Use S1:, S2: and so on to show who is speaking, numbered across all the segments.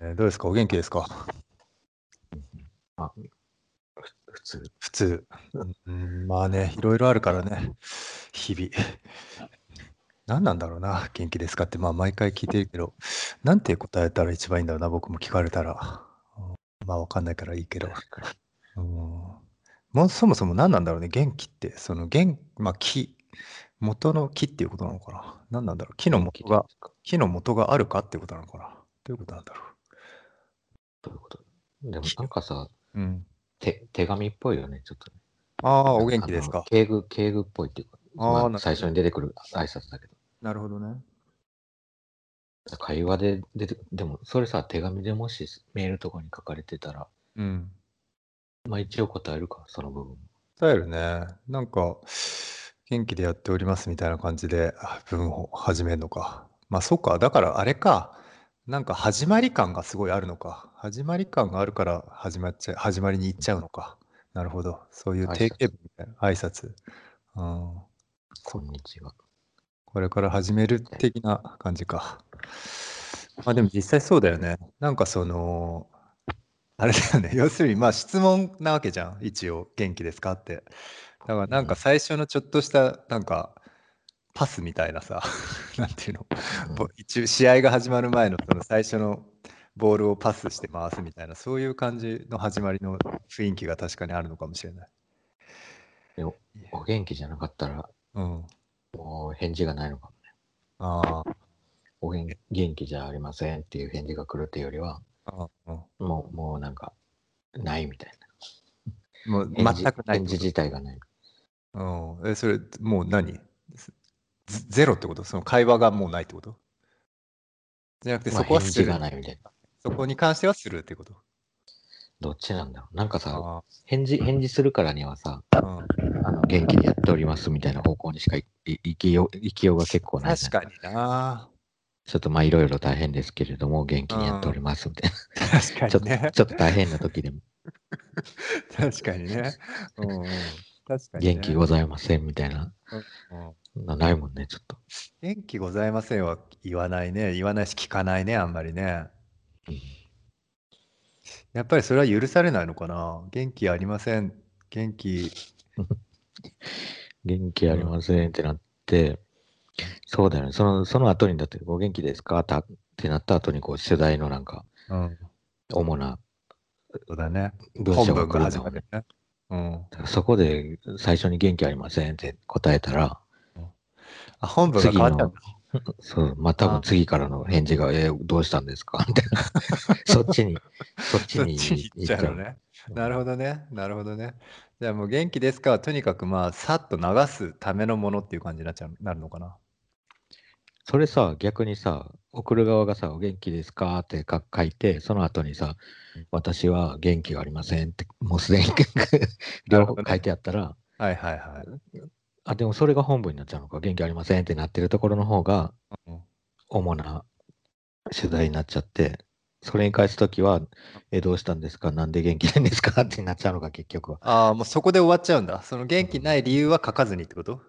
S1: えーどうですか？お元気ですか？
S2: あ、ふ普通。
S1: 普通。うん、まあね、いろいろあるからね、日々。何なんだろうな、元気ですかって、まあ毎回聞いてるけど、なんて答えたら一番いいんだろうな、僕も聞かれたら。うんまあわかんないからいいけど。うん、もうそもそも何なんだろうね、元気って。その元、まあ木、元の木っていうことなのかな。何なんだろう。木の元が、木の元があるかっていうことなのかな。どういうことなんだろ
S2: どういうこと？でもなんかさ、
S1: う。うん。
S2: 手手紙っぽいよね、ちょっとね。
S1: ああ、お元気ですか？
S2: 敬具、敬具っぽいっていうか、
S1: あ
S2: まあ、最初に出てくる挨拶だけど。
S1: なるほどね。
S2: 会話で出てでも、それさ、手紙でもしメールとかに書かれてたら、
S1: うん。
S2: まあ一応答えるか、その部分。
S1: 伝えるね。なんか、元気でやっておりますみたいな感じであ文を始めるのか。まあそうか。だからあれか。なんか始まり感がすごいあるのか。始まり感があるから始まっちゃ始まりに行っちゃうのか。なるほど。そういう定型文みたいな挨拶。うん。
S2: こんにちは。
S1: これから始める的な感じか。まあでも実際そうだよね。なんかその、あれだよね。要するにまあ質問なわけじゃん。一応、元気ですかって。だからなんか最初のちょっとしたなんかパスみたいなさ、なんていうの、ぼ一応試合が始まる前のその最初のボールをパスして回すみたいな、そういう感じの始まりの雰囲気が確かにあるのかもしれない。
S2: でおお元気じゃなかったら、
S1: うん。
S2: もう返事がないのかも。
S1: ああ
S2: お元元気じゃありませんっていう返事が来るっていうよりは、
S1: ああ、うん
S2: もう、もうなんか、ないみたい
S1: もう
S2: な。
S1: 全くない
S2: 返事自体がない。
S1: うん、え、それ、もう何？ゼゼロってこと？その会話がもうないってこと？じゃなくて、
S2: まあ
S1: そこはする
S2: 返事が。ないみたいな。
S1: そこに関してはするってこと？
S2: どっちなんだろう？なんかさ、
S1: あ
S2: 返事、返事するからにはさ、
S1: あ、うん、
S2: あの元気にやっておりますみたいな方向にしかいい生きよう、生きようが結構ない、
S1: 確かにな。
S2: ちょっとまあいろいろ大変ですけれども、元気にやっておりますみたい
S1: 確
S2: な。ちょっと、
S1: かにね。
S2: ちょっと大変な時でも、
S1: 確かにね。うんうん、確かに、ね。
S2: 元気ございませんみたいな、
S1: うん
S2: なないもんね、ちょっと。
S1: 元気ございませんは言わないね。言わないし聞かないね、あんまりね。
S2: うん
S1: やっぱりそれは許されないのかな？元気ありません。元気。
S2: 元気ありませんってなって、そうだよね。その、その後にだって、お元気ですか？たってなった後に、こう、世代のなんか、
S1: うん、
S2: 主な
S1: そうだね。
S2: 文
S1: 本
S2: 章が来るんだもんね。そこで最初に元気ありませんって答えたら、
S1: あ、本文が変わっちゃうんだ。
S2: そう、まあ多分次からの返事が、えーどうしたんですか？みたいな。そっちに、そっちに
S1: 行っちゃうのね。なるほどね。なるほどね。じゃあもう元気ですか？はとにかくまあさっと流すためのものっていう感じになっちゃうなるのかな？
S2: それさ、逆にさ、送る側がさ、お元気ですか？ってか書いて、その後にさ
S1: うん、
S2: 私は元気がありませんって、もうすでに
S1: な
S2: 両方書いてあったら、
S1: はいはいはい。
S2: あ、でもそれが本文になっちゃうのか、元気ありませんってなってるところの方が
S1: うん
S2: 主な取材になっちゃって、それに返すときは、え、どうしたんですか？なんで元気ないんですか？ってなっちゃうのか、結局は。
S1: ああ、もうそこで終わっちゃうんだ。その元気ない理由は書かずにってこと？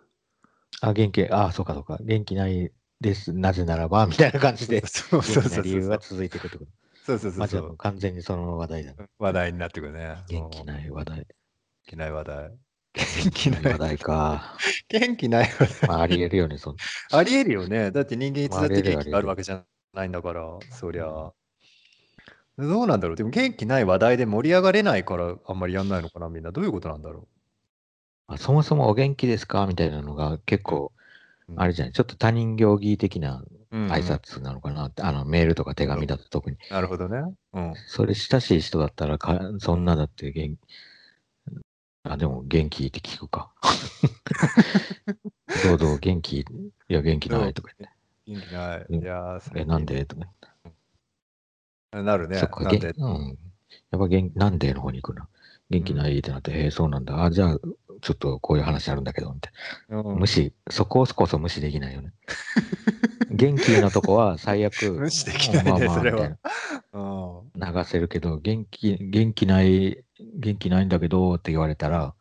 S2: あ、元気、あ、そうかそうか、元気ないです、なぜならば、みたいな感じで、
S1: そうそうそうそう
S2: な理由が。続いていくってこと。
S1: そうそうそ
S2: まあ、じゃあ。完全にその話題だね。
S1: 話題になってくるね。
S2: 元気
S1: い。
S2: ない話題。
S1: 元気ない話題。元気ない
S2: 話題か。
S1: 元気ない話題。
S2: まあ、ありえるよね、そん
S1: ありえるよね。だって人間いつだって元気があるわけじゃないんだから、そりゃ。どうなんだろうでも元気ない話題で盛り上がれないからあんまりやんないのかなみんな。どういうことなんだろ
S2: まあそもそもお元気ですか？みたいなのが結構、
S1: う。
S2: あれじゃない、ちょっと他人行儀的な
S1: うんうん
S2: 挨拶なのかな？って、あのメールとか手紙だと特に。
S1: なるほどね。うん。
S2: それ親しい人だったらか、そんなだって元あ、でも元気って聞くか。どうぞ元気、いや元気ないとか言って。
S1: 元気ない。
S2: うん
S1: いやー、
S2: え、なんで？とか
S1: なるね。
S2: そっか、
S1: なんで？
S2: げんうん。やっぱ元なんでの方に行くな。元気ないってなって、へえ、そうなんだ。あ、じゃあ、ちょっとこういう話あるんだけど、みたいな。
S1: うん
S2: 無視、そここそ無視できないよね。元気なとこは最悪、
S1: 無視できないね
S2: まあまあ
S1: それは
S2: 流せるけど、元気、元気ない、元気ないんだけどって言われたら、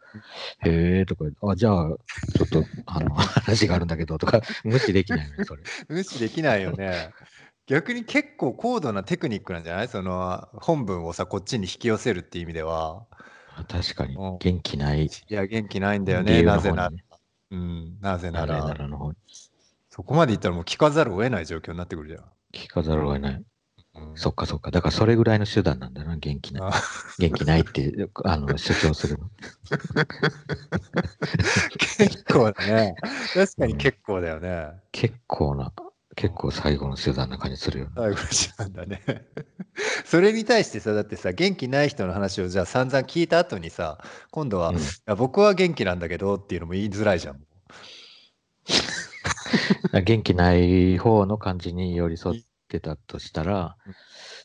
S2: へえとか、あ、じゃあ、ちょっと、あの、話があるんだけどとか、無視できないよね、それ。
S1: 無視できないよね。逆に結構高度なテクニックなんじゃない？その本文をさ、こっちに引き寄せるっていう意味では。
S2: 確かに
S1: うん、
S2: 元気ない。
S1: いや、元気ないんだよね、なぜなら
S2: ね。
S1: うん、なぜな
S2: なぜな
S1: ら。そこまで言ったらもう聞かざるを得ない状況になってくるじゃん。
S2: 聞かざるを得ない。
S1: うん
S2: そっかそっか。だからそれぐらいの手段なんだな、元気な元気ないってあの主張するの。
S1: 結構だね。確かに結構だよね。
S2: 結構な、結構最後の手段な感じするよね。
S1: 最後の時間だね。それに対してさ、だってさ、元気ない人の話をじゃあ散々聞いた後にさ、今度は、
S2: うん
S1: 僕は元気なんだけどっていうのも言いづらいじゃん。
S2: 元気ない方の感じに寄り添ってたとしたら
S1: うん、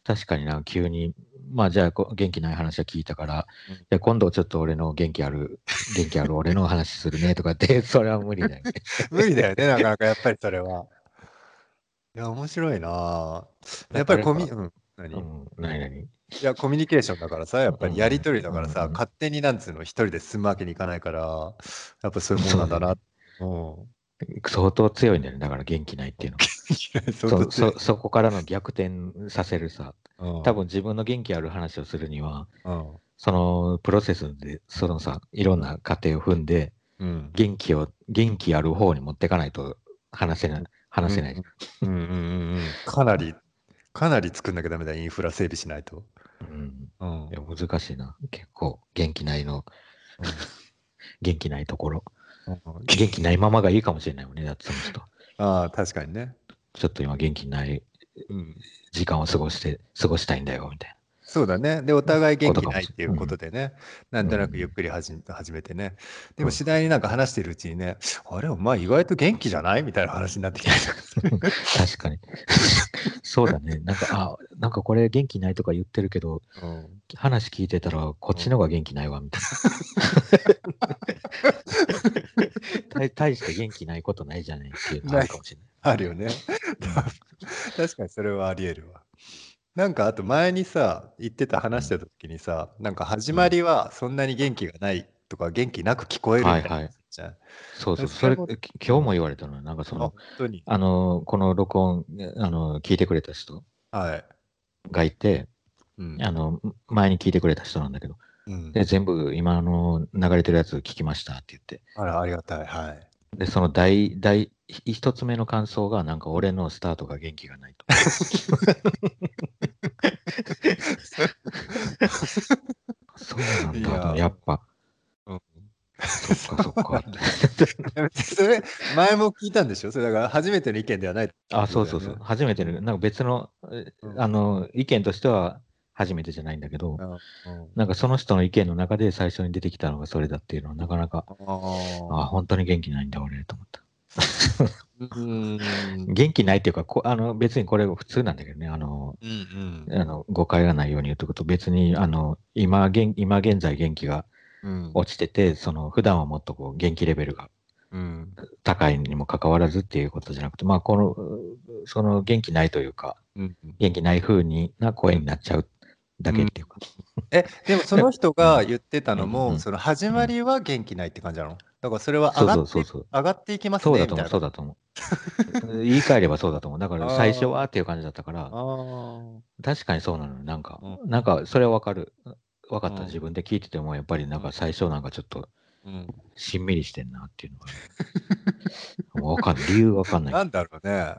S2: 確かにな急に、まあじゃあこ元気ない話は聞いたから、
S1: うん
S2: じゃあ今度ちょっと俺の元気ある、元気ある俺の話するねとかって、それは無理だよね。
S1: 無理だよね、なかなかやっぱりそれは。いや、面白いなぁやっぱりコミ、うん、何、い
S2: うん、何何？
S1: や、コミュニケーションだからさ、やっぱりやりとりだからさ、
S2: うん
S1: 勝手になんつうの、一人で進むわけにいかないから、やっぱそういうもんなんだな。うん。
S2: 相当強いんだよね。だから元気ないっていうのは。そそそこからの逆転させるさ、
S1: うん
S2: 多分自分の元気ある話をするには、
S1: うん。
S2: そのプロセスで、そのさ、いろんな過程を踏んで、
S1: うん。
S2: 元気を、元気ある方に持っていかないと話せない、話せない。
S1: うんうんうんうん。かなり、かなり作んなきゃダメだ、インフラ整備しないと。
S2: うん
S1: うん
S2: いや難しいな。結構、元気ないの、元気ないところ。
S1: うん
S2: 元気ないままがいいかもしれないもんね。だってその人。
S1: ああ、確かにね。
S2: ちょっと今元気ない
S1: うん。
S2: 時間を過ごして、過ごしたいんだよ、みたい
S1: そうだね。で、お互い元気ないっていうことでね、なんとなくゆっくり始め始めてね。でも次第になんか話してるうちにね、あれ、お前意外と元気じゃない？みたいな話になってきた。
S2: 確かに。そうだね。なんか、あ、なんかこれ元気ないとか言ってるけど、
S1: うん
S2: 話聞いてたら、こっちの方が元気ないわ、みたいな。大 大して元気ないことないじゃねえっていうのがあるかもしれない。
S1: あるよね。確かにそれはあり得るわ。なんかあと前にさ、言ってた話してた時にさ、なんか始まりはそんなに元気がないとか元気なく聞こえるみたいな
S2: はいはい
S1: じゃん。
S2: そうそう。
S1: それ
S2: 今日も言われたのよなんかそ
S1: あ、
S2: の
S1: 本、当に。
S2: あの、この録音、あの、聞いてくれた人
S1: はい。
S2: がいて、
S1: うん。
S2: あの、前に聞いてくれた人なんだけど、
S1: うん
S2: で、全部今の流れてるやつ聞きましたって言って、
S1: あら、ありがたい。はい。
S2: で、その第、第、一つ目の感想が、なんか俺のスタートが元気がないと。そうなん
S1: いや
S2: だ、やっぱ。
S1: うん
S2: そっかそっか。
S1: それ、前も聞いたんでしょ？それだから初めての意見ではないね。
S2: あ、そうそうそう。初めての、なんか別の、あの、意見としては初めてじゃないんだけど、
S1: うん。うん
S2: なんかその人の意見の中で最初に出てきたのがそれだっていうのはなかなか、あ、
S1: あ
S2: 本当に元気ないんだ俺と思った。元気ないっていうか、こあの別にこれ普通なんだけどね、あの、
S1: うんうん。
S2: あの誤解がないように言うとくと、別にあの今現今現在元気が
S1: うん。
S2: 落ちてて、その普段はもっとこう元気レベルが
S1: うん。
S2: 高いにもかかわらずっていうことじゃなくて、まあこの、その元気ないというか、
S1: うん。
S2: 元気ない風にな声になっちゃうだけっていうか、
S1: え、でもその人が言ってたのも、
S2: うんうん
S1: その始まりは元気ないって感じなの？だからそれは上がって
S2: そうそうそう。
S1: 上がっていきますね。
S2: そうだと思う、そうだと思う。言い換えればそうだと思う。だから最初はっていう感じだったから、確かにそうなのよ。なんか、
S1: う
S2: なんかそれはわかる。わかった。
S1: うん
S2: 自分で聞いてても、やっぱりなんか最初なんかちょっと
S1: うん
S2: しんみりしてんなっていうのが。わかんない。理由わかんない。
S1: なんだろうね。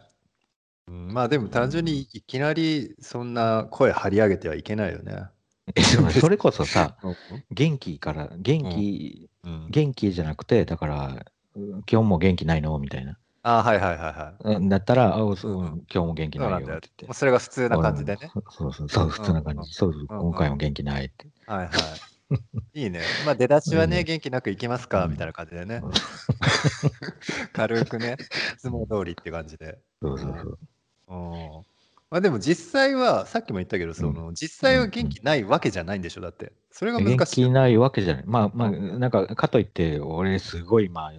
S1: うんまあでも単純にいきなりそんな声張り上げてはいけないよね。
S2: それこそさ、
S1: うん
S2: 元気から、元気、
S1: うん、
S2: 元気じゃなくて、だから、うん今日も元気ないの？みたいな。
S1: あはいはいはいはい。
S2: うんだったら、あそう
S1: うん
S2: 今日も元気
S1: な
S2: いよって。言って。
S1: それが普通な感じでね。
S2: そうそうそう、普通な感
S1: うん
S2: じ。そうそう、
S1: うん
S2: 今回も元気ないって。
S1: はいはい。いいね。まあ出だしはね、
S2: うん
S1: 元気なくいきますか？
S2: うん
S1: みたいな感じでね。軽くね、いつも通りって感じで。
S2: そうそうそう。
S1: うんまあでも実際は、さっきも言ったけど、その実際は元気ないわけじゃないんでしょ、だって。それが
S2: 元
S1: 難しいよ。
S2: 気ないわけじゃない。まあまあ、
S1: うん
S2: なんか、かといって、俺すごい、まあ、
S1: う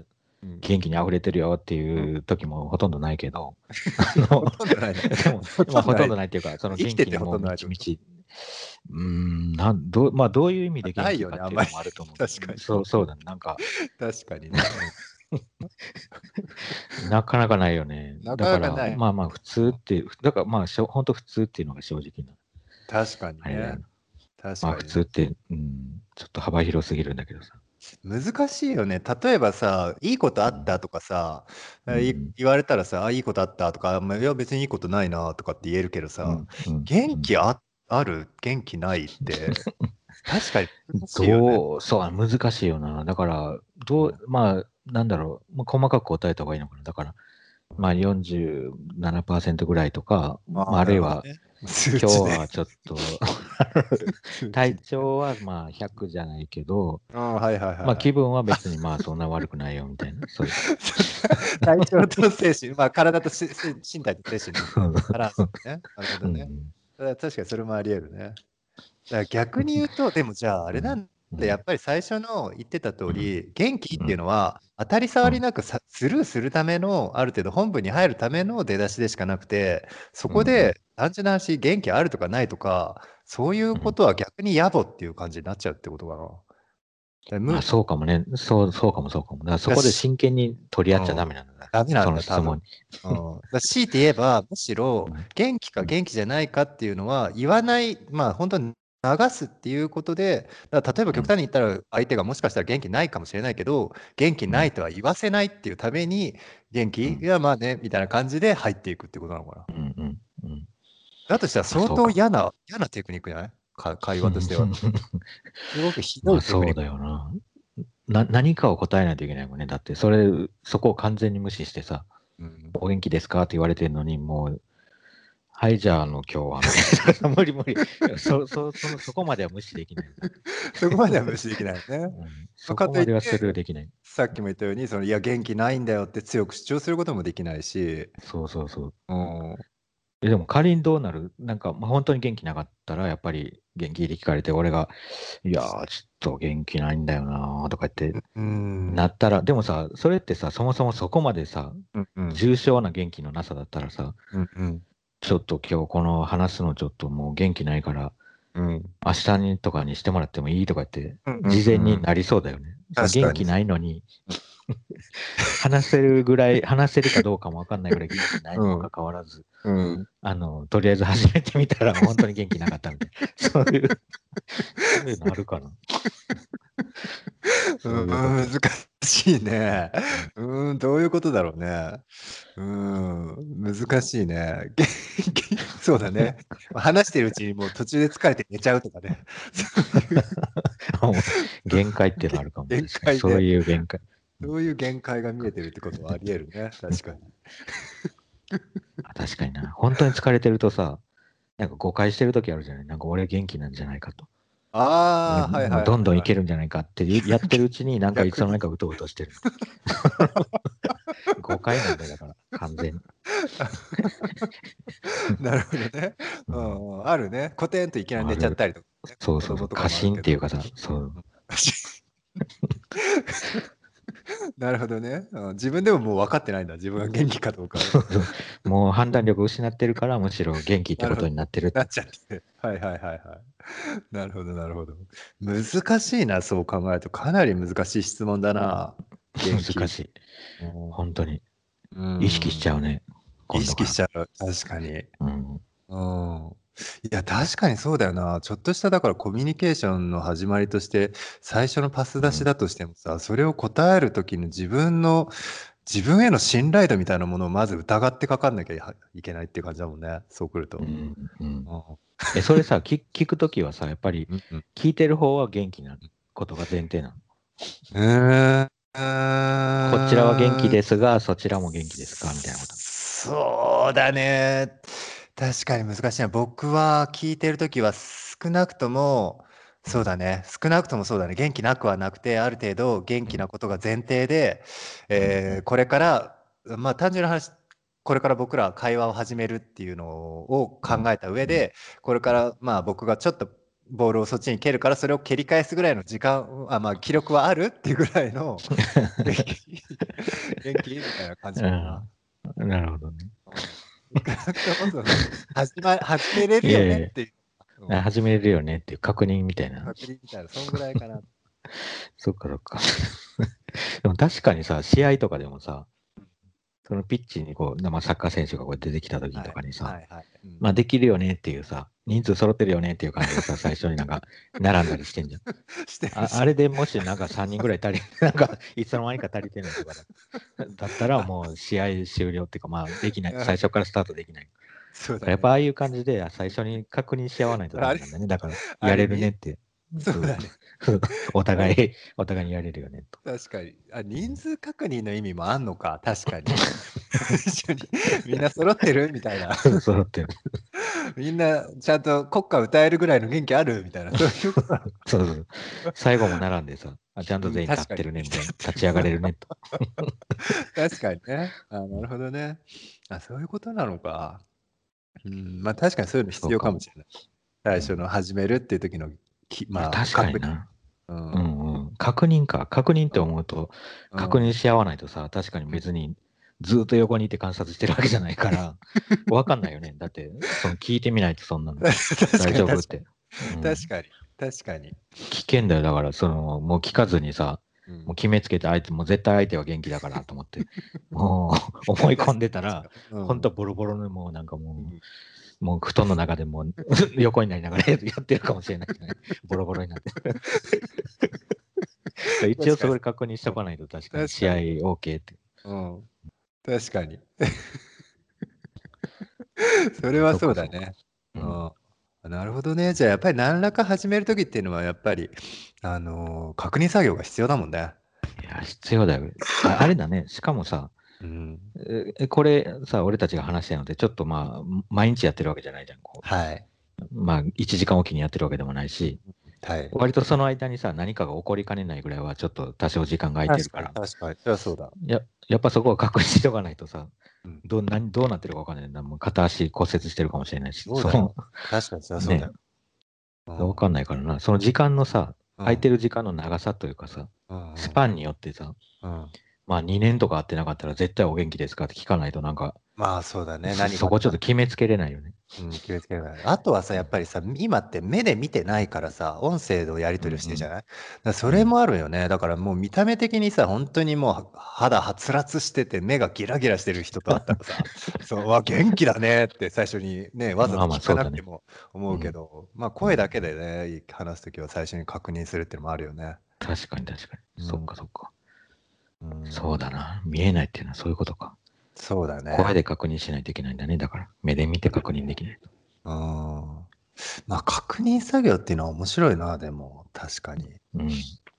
S1: ん
S2: 元気に溢れてるよっていう時もほとんどないけど、
S1: ほとんどないね。
S2: でも、まあ、ほとんど
S1: ない。
S2: っていうか、その元気にもみちみち、うーん、なんどうまあ、どういう意味で元気かっていうのもあると思う。
S1: 確かに
S2: そうそうだね。なんか、
S1: 確かにね。
S2: なかなかないよね。
S1: な
S2: だか
S1: かなかない
S2: ら、まあまあ普通っていう、だからまあしょ、本当普通っていうのが正直な。
S1: 確かにね。確かに
S2: まあ普通って、うん、ちょっと幅広すぎるんだけどさ。
S1: 難しいよね。例えばさ、いいことあったとかさ、
S2: うん
S1: い言われたらさ、あ、いいことあったとか、まあいや、別にいいことないなとかって言えるけどさ、
S2: うんうん
S1: 元気あある？元気ないって、確かに。
S2: どう、そう、難しいよな。だから、どう、まあ、なんだろう、まあ、細かく答えた方がいいのかな。だから、まあ47%ぐらいとか、まあ、あるいは、、
S1: 数
S2: 今日はちょっと、体調はまあ100じゃないけど、
S1: ああはいはいはい。
S2: まあ気分は別にまあそんな悪くないよみたいな。そういう
S1: 体調と精神、まあ体と身体と精神のバランスね。なるほどね。
S2: うん
S1: 確かにそれもあり得るね。だから逆に言うと、でもじゃああれなんで、やっぱり最初の言ってた通り、元気っていうのは、当たり障りなくさスルーするための、ある程度本部に入るための出だしでしかなくて、そこで単純な話、元気あるとかないとか、そういうことは逆に野暮っていう感じになっちゃうってことかな。
S2: あそうかもね。そう、そうかもそうかも。だからそこで真剣に取り合っちゃダメなんだ。
S1: ダメなんだ
S2: その質問に。
S1: うん、だ強いて言えば、むしろ
S2: うん。
S1: 元気か元気じゃないかっていうのは言わない、まあ本当に流すっていうことで、だから例えば極端に言ったら相手がもしかしたら元気ないかもしれないけど、元気ないとは言わせないっていうために、元気、
S2: うん
S1: いやまあね、みたいな感じで入っていくってことなのかな。
S2: うんうんうん。
S1: だとしたら相当嫌な、嫌なテクニックじゃない？か会話としては。すごくひど
S2: まあそう
S1: いテクニック。
S2: だよな。な何かを答えないといけないもんね。だって、それ、そこを完全に無視してさ、
S1: うん
S2: お元気ですか？って言われてるのに、もう、はい、じゃあ、あの、今日は 無理無理。そ、そ、その、そこまでは無視できない。
S1: そこまでは無視できないよね。
S2: うん、そこまではスルーできない。
S1: さっきも言ったように、そのいや、元気ないんだよって強く主張することもできないし、
S2: そうそうそう。
S1: うん、
S2: えでも仮にどうなるなんか、まあ、本当に元気なかったら、やっぱり元気で聞かれて、俺が、いやー、ちょっと元気ないんだよなーとか言って、
S1: うん
S2: なったら、でもさ、それってさ、そもそもそこまでさ、
S1: うんうん
S2: 重症な元気のなさだったらさ、
S1: うんうん
S2: ちょっと今日この話すのちょっともう元気ないから、
S1: うん。
S2: 明日にとかにしてもらってもいいとか言って、
S1: うん
S2: 事前になりそうだよね。
S1: 確かに。
S2: 元気ないのに、話せるぐらい、話せるかどうかもわかんないぐらい元気ないにもかかわらず、
S1: うん
S2: あの、とりあえず始めてみたら本当に元気なかったみたいな。そういう、そういうのあるかな。そういうこと
S1: 難しいね。うーん、どういうことだろうね。うーん、難しいね。そうだね。話してるうちにもう途中で疲れて寝ちゃうとかね。
S2: 限界っていうのあるかも。
S1: 限
S2: 確かに
S1: 界で
S2: そういう限界。
S1: そういう限界が見えてるってことはあり得るね。確かに。
S2: あ確かにな。本当に疲れてるとさ、なんか誤解してる時あるじゃないなんか俺元気なんじゃないかと。
S1: ああ、はいはいはい。
S2: どんどんいけるんじゃないかってやってるうちに、なんかいつの間にかうとうとしてる。誤解なんだよ、だから、完全に。
S1: なるほどね。
S2: うん
S1: うん、あるね。コテンといきなり寝ちゃったりとか、ね。
S2: そうそうそう、過信っていうかさ、そう。
S1: なるほどね、うん自分でももう分かってないんだ。自分が元気かどうか。
S2: もう判断力失ってるから、むしろ元気ってことになってる
S1: なっちゃって。はいはいはいはい。なるほどなるほど。難しいな、そう考えると。かなり難しい質問だな。
S2: 難しい。
S1: うん
S2: 本当に。
S1: うん
S2: 意識しちゃうね。
S1: 意識し
S2: ち
S1: ちゃう。確かに。
S2: うん。
S1: うんいや、確かにそうだよな。ちょっとした、だからコミュニケーションの始まりとして、最初のパス出しだとしてもさ、それを答えるときの自分の、自分への信頼度みたいなものをまず疑ってかかんなきゃいけないっていう感じだもんね。そうくると。
S2: う
S1: うん
S2: んうん、
S1: う
S2: え、それさ、聞聞くときはさ、やっぱり
S1: んうん
S2: 聞いてる方は元気なことが前提なの？
S1: えー
S2: こちらは元気ですが、そちらも元気ですか？みたいなこと。
S1: そうだね。確かに難しいな。僕は聞いてるときは少なくとも、そうだね。少なくともそうだね。元気なくはなくて、ある程度元気なことが前提で、えーこれから、まあ単純な話、これから僕ら会話を始めるっていうのを考えた上で、これからまあ僕がちょっとボールをそっちに蹴るから、それを蹴り返すぐらいの時間、あまあ記録はあるっていうぐらいの 元気元気？みたいな感じかな。
S2: うんなるほどね。
S1: 始ま始めれるよねっていう。うん
S2: あ始めれるよねっていう確認みたいな。
S1: 確認みたいな、そんぐらいかな。
S2: そっかそっか。でも確かにさ、試合とかでもさ、そのピッチにこう、まあ、サッカー選手がこう出てきた時とかにさ、
S1: はいはいはいうん
S2: まあできるよねっていうさ、人数揃ってるよねっていう感じでさ、最初になんか 並んだりしてんじゃん。
S1: してる
S2: ああれでもしなんか3人ぐらい足り、なんかいつの間にか足りてないとかだだったらもう試合終了っていうか、まあできない、最初からスタートできない。
S1: そうだね
S2: やっぱああいう感じであ最初に確認し合わないとダメなんだね。だからやれるねって。
S1: そうだね。
S2: お互い、お互いにやれるよねと。
S1: 確かに。あ、人数確認の意味もあんのか、確かに。一緒にみんな揃ってるみたいな。
S2: 揃ってる。
S1: みんなちゃんと国歌歌えるぐらいの元気あるみたいな。そういう
S2: そうそう。最後も並んでさ、あちゃんと全員
S1: うん
S2: 立ってるねみたいな。立ち上がれるねと。
S1: 確かにね。あ、なるほどね。あ、そういうことなのか。うん、まあ確かにそういうの必要かもしれない。最初の始めるっていう時のき、まあ、
S2: 確かにな。
S1: うん。
S2: 確認か。確認って思うと、確認し合わないとさ、確かに別にずっと横にいて観察してるわけじゃないから、わかんないよね。だって、その聞いてみないとそんなの 大丈夫って。うん
S1: に。確かに。確かに。
S2: 危険だよ。だから、その、もう聞かずにさ、
S1: うん
S2: もう決めつけて、相手、もう絶対相手は元気だからと思って、もう 思い込んでたら、、
S1: うん
S2: ほんとボロボロのもうなんかも
S1: うん
S2: う、もう布団の中でもう 横になりながら やってるかもしれないじゃない。ボロボロになって。一応それ確認しとかないと確かに試合 OK って。
S1: うん。確かに。それはそうだね。
S2: う
S1: うんん。なるほどね。じゃあやっぱり何らか始めるときっていうのはやっぱり、あのー確認作業が必要だもんね。
S2: いや、必要だよ。ああれだね。しかもさ、
S1: うん。
S2: えこれさ、俺たちが話してるので、ちょっとまあ、毎日やってるわけじゃないじゃん。こ
S1: はい。
S2: うまあ、1時間おきにやってるわけでもないし、
S1: はい。
S2: 割とその間にさ、何かが起こりかねないぐらいは、ちょっと多少時間が空いてるから、
S1: 確かに。そりゃそうだ。
S2: ややっぱそこは確認しとかないとさ、
S1: うん
S2: どう何どうなってるか分かんないな。もう片足骨折してるかもしれないし、
S1: そう確かにそりゃそうだよ。
S2: 分かんないからな。その時間のさ、空いて
S1: る
S2: る時間の長さというかさ、ス
S1: ン。
S2: パンによってさ、
S1: うん。
S2: まあ2年とか会ってなかったら絶対お元気ですかって聞かないとなんか、
S1: まあそうだね。何か
S2: そこちょっと決めつけれないよね。
S1: うん、気をつけない。あとはさ、やっぱりさ、今って目で見てないからさ、音声のやり取りをしてるじゃない、だそれもあるよね。だからもう見た目的にさ、本当にもう肌はつらつしてて、目がギラギラしてる人と会ったらさ、そう、わ、元気だねって最初にね、わざ
S2: まあまあ
S1: と聞かなくても思うけど、まあ声だけでね、話すときは最初に確認するっていうのもあるよね。
S2: 確かに確かに。
S1: うん
S2: そっかそっか。
S1: うん
S2: そうだな。見えないっていうのはそういうことか。
S1: そうだね。
S2: 声で確認しないといけないんだね。だから、目で見て確認できないと。
S1: うん。まあ確認作業っていうのは面白いな、でも、確かに。
S2: うん。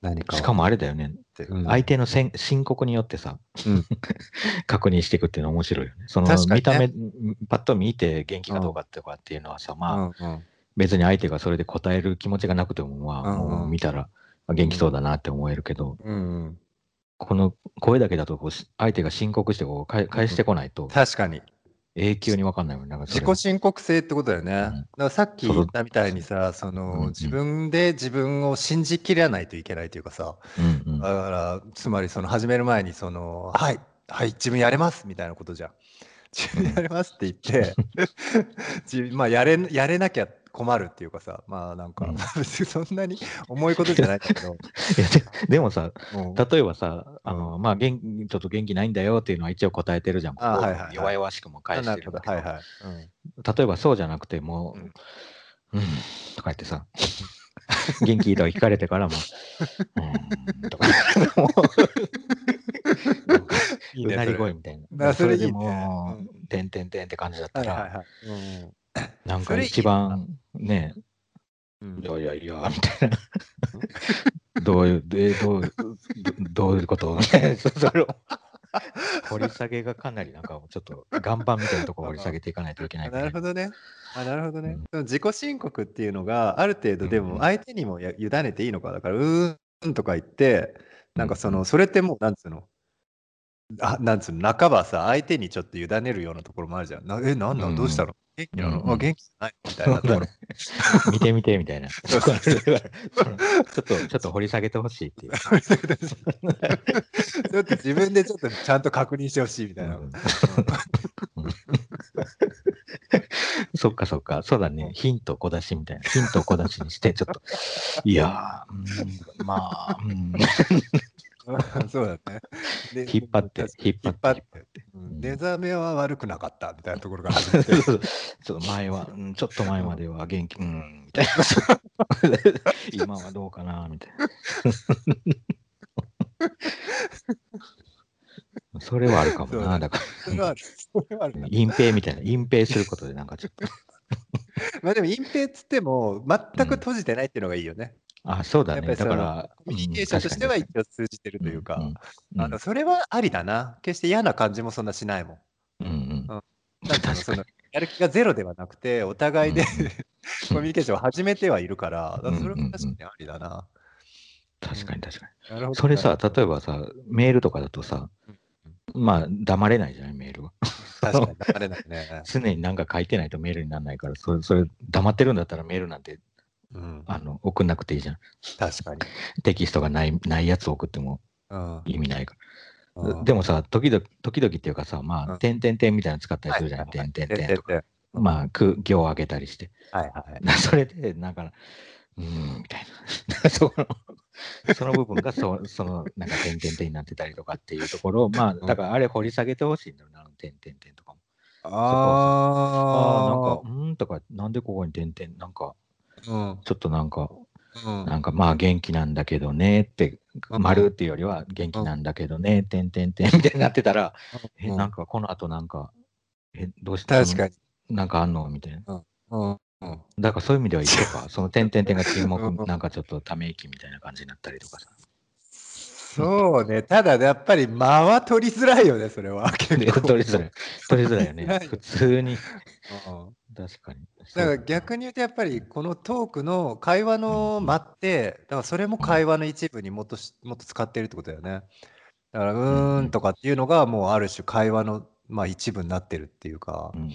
S1: 何か
S2: しかもあれだよね。
S1: って、うん
S2: 相手のせん申告によってさ、
S1: うん
S2: 確認していくっていうのは面白いよね。その見た目、パッと見て元気かどうかとかっていうのはさ、まあ、
S1: うんうん
S2: 別に相手がそれで答える気持ちがなくても、まあ、
S1: うんうん
S2: 見たらあ元気そうだなって思えるけど、
S1: うんうん
S2: この声だけだとこうし相手が申告してこう返返してこないと
S1: 確かに。
S2: 永久に分かんないもんなんか
S1: 自己申告制ってことだよね。
S2: うん
S1: だからさっき言ったみたいにさ、その、
S2: うんうん
S1: 自分で自分を信じきらないといけないというかさ、
S2: うんうん
S1: だから、つまりその始める前に、その、はい、はい、自分やれますみたいなことじゃん。自分やれますって言って、自分まあやれ、やれなきゃ困るっていうかさ、まあなんか、
S2: うん。
S1: 別にそんなに重いことじゃないけど、
S2: いやででもさ
S1: うん。
S2: 例えばさ、あのまあ元気、ちょっと元気ないんだよっていうのは一応答えてるじゃん。こ
S1: はいはいはい。
S2: 弱々しくも返して
S1: なる
S2: けど。
S1: はいはい。うん。
S2: 例えばそうじゃなくてもう、
S1: うん。
S2: うん、とか言ってさ、元気とか聞かれてからも、うん、とか、もう、
S1: いいうね
S2: なり声みたい
S1: な。
S2: な。
S1: それ
S2: でもてんてんてんって感じだったら、
S1: はいはいはい。うん
S2: なんか一番ね、
S1: うん。
S2: いやいやいや、みたいな。どういう、えどうどどういうこと？掘り下げがかなりなんかちょっと岩盤みたいなところを掘り下げていかないといけない
S1: なるほどね。あなるほどね。
S2: うん。
S1: 自己申告っていうのがある程度で
S2: うんうん
S1: も相手にもや委ねていいのかだからうーんとか言ってなんかそ
S2: うんう
S1: のそれってもうなんつうの？あなんつうの？半ばさ相手にちょっと委ねるようなところもあるじゃん。なえなんだ？
S2: うん。
S1: どうしたの？元気なの
S2: う
S1: 元気じゃないみたいなところ。
S2: 見てみてみたいな。ちょっと、ちょっと掘り下げてほしいっていう。
S1: だって自分でちょっとちゃんと確認してほしいみたいな。
S2: うんそっかそっか。そうだね。ヒント小出しみたいな。ヒント小出しにして、ちょっと。いやー、うんまあ、うん
S1: そうだね。で
S2: 引っ張って引っ張って
S1: 引っ張って。うん
S2: うん
S1: 寝覚めは悪くなかったみたいなところが始めて。
S2: ちょっと前は、うんちょっと前までは元気、うん、みたいな。今はどうかな、みたいな。それはあるかもな、
S1: だ
S2: か
S1: それはある、それはある
S2: ら、隠蔽みたいな、隠蔽することで、なんかちょっと、
S1: まあでも隠蔽っつっても、全く閉じてないっていうのがいいよね。
S2: あ、そうだね、
S1: やっぱりその
S2: だから、
S1: コミュニケーションとしては
S2: うん
S1: 一応通じてるというか、
S2: うんうん
S1: あのそれはありだな。決して嫌な感じもそんなしないもん。
S2: うんうん 確かに。
S1: やる気がゼロではなくて、お互いで、
S2: うん
S1: コミュニケーションを始めてはいるから、だからそれ
S2: うんうんうん
S1: は確かにありだな。
S2: 確かに確かに。
S1: なるほど
S2: それさ、例えばさ、メールとかだとさ、まあ、黙れないじゃない、メールは。
S1: 確かに流れないね。
S2: 常に何か書いてないとメールにならないから、それ、それ黙ってるんだったらメールなんて、
S1: うん、
S2: あの、送んなくていいじゃん。
S1: 確かに。
S2: テキストがないないやつを送っても
S1: うん
S2: 意味ないから。
S1: うん
S2: でもさ、時々、時々っていうかさ、ま
S1: うん
S2: あ、点々点みたいなの使ったりするじゃん。点々点とか。
S1: か。
S2: まあ、く行を上げたりして。
S1: はいはい。
S2: な それで、なんか、うーん、みたいな。その、その部分がそ、その、なんか、点々点になってたりとかっていうところを、まあ、だからあれ掘り下げてほしいんだよな、あの点々点とかも。ああ、なん
S1: あ
S2: か、うーんとか、なんでここに点々、なんか、
S1: あ、うん
S2: ちょっとなんか、
S1: うん
S2: なんかまあ元気なんだけどねって、
S1: うん
S2: 丸っていうよりは元気なんだけどね、てんてんてんみたいになってたら、え、
S1: うん
S2: なんかこの後なんか、え、どうして
S1: 確かに。
S2: なんかあんのみたいな。
S1: うんうん
S2: だからそういう意味では一緒か。その点々点が沈
S1: うん
S2: 黙、なんかちょっとため息みたいな感じになったりとかさ。
S1: そうね、ただやっぱり間は取りづらいよね、それは。
S2: 取りづらい。取りづらいよね。普通に。
S1: うん
S2: 確かに。
S1: だから逆に言うとやっぱりこのトークの会話の間って、だからそれも会話の一部にもっとしもっと使ってるってことだよね。だからうーんとかっていうのがもうある種会話のまあ一部になってるっていうか。
S2: う、ん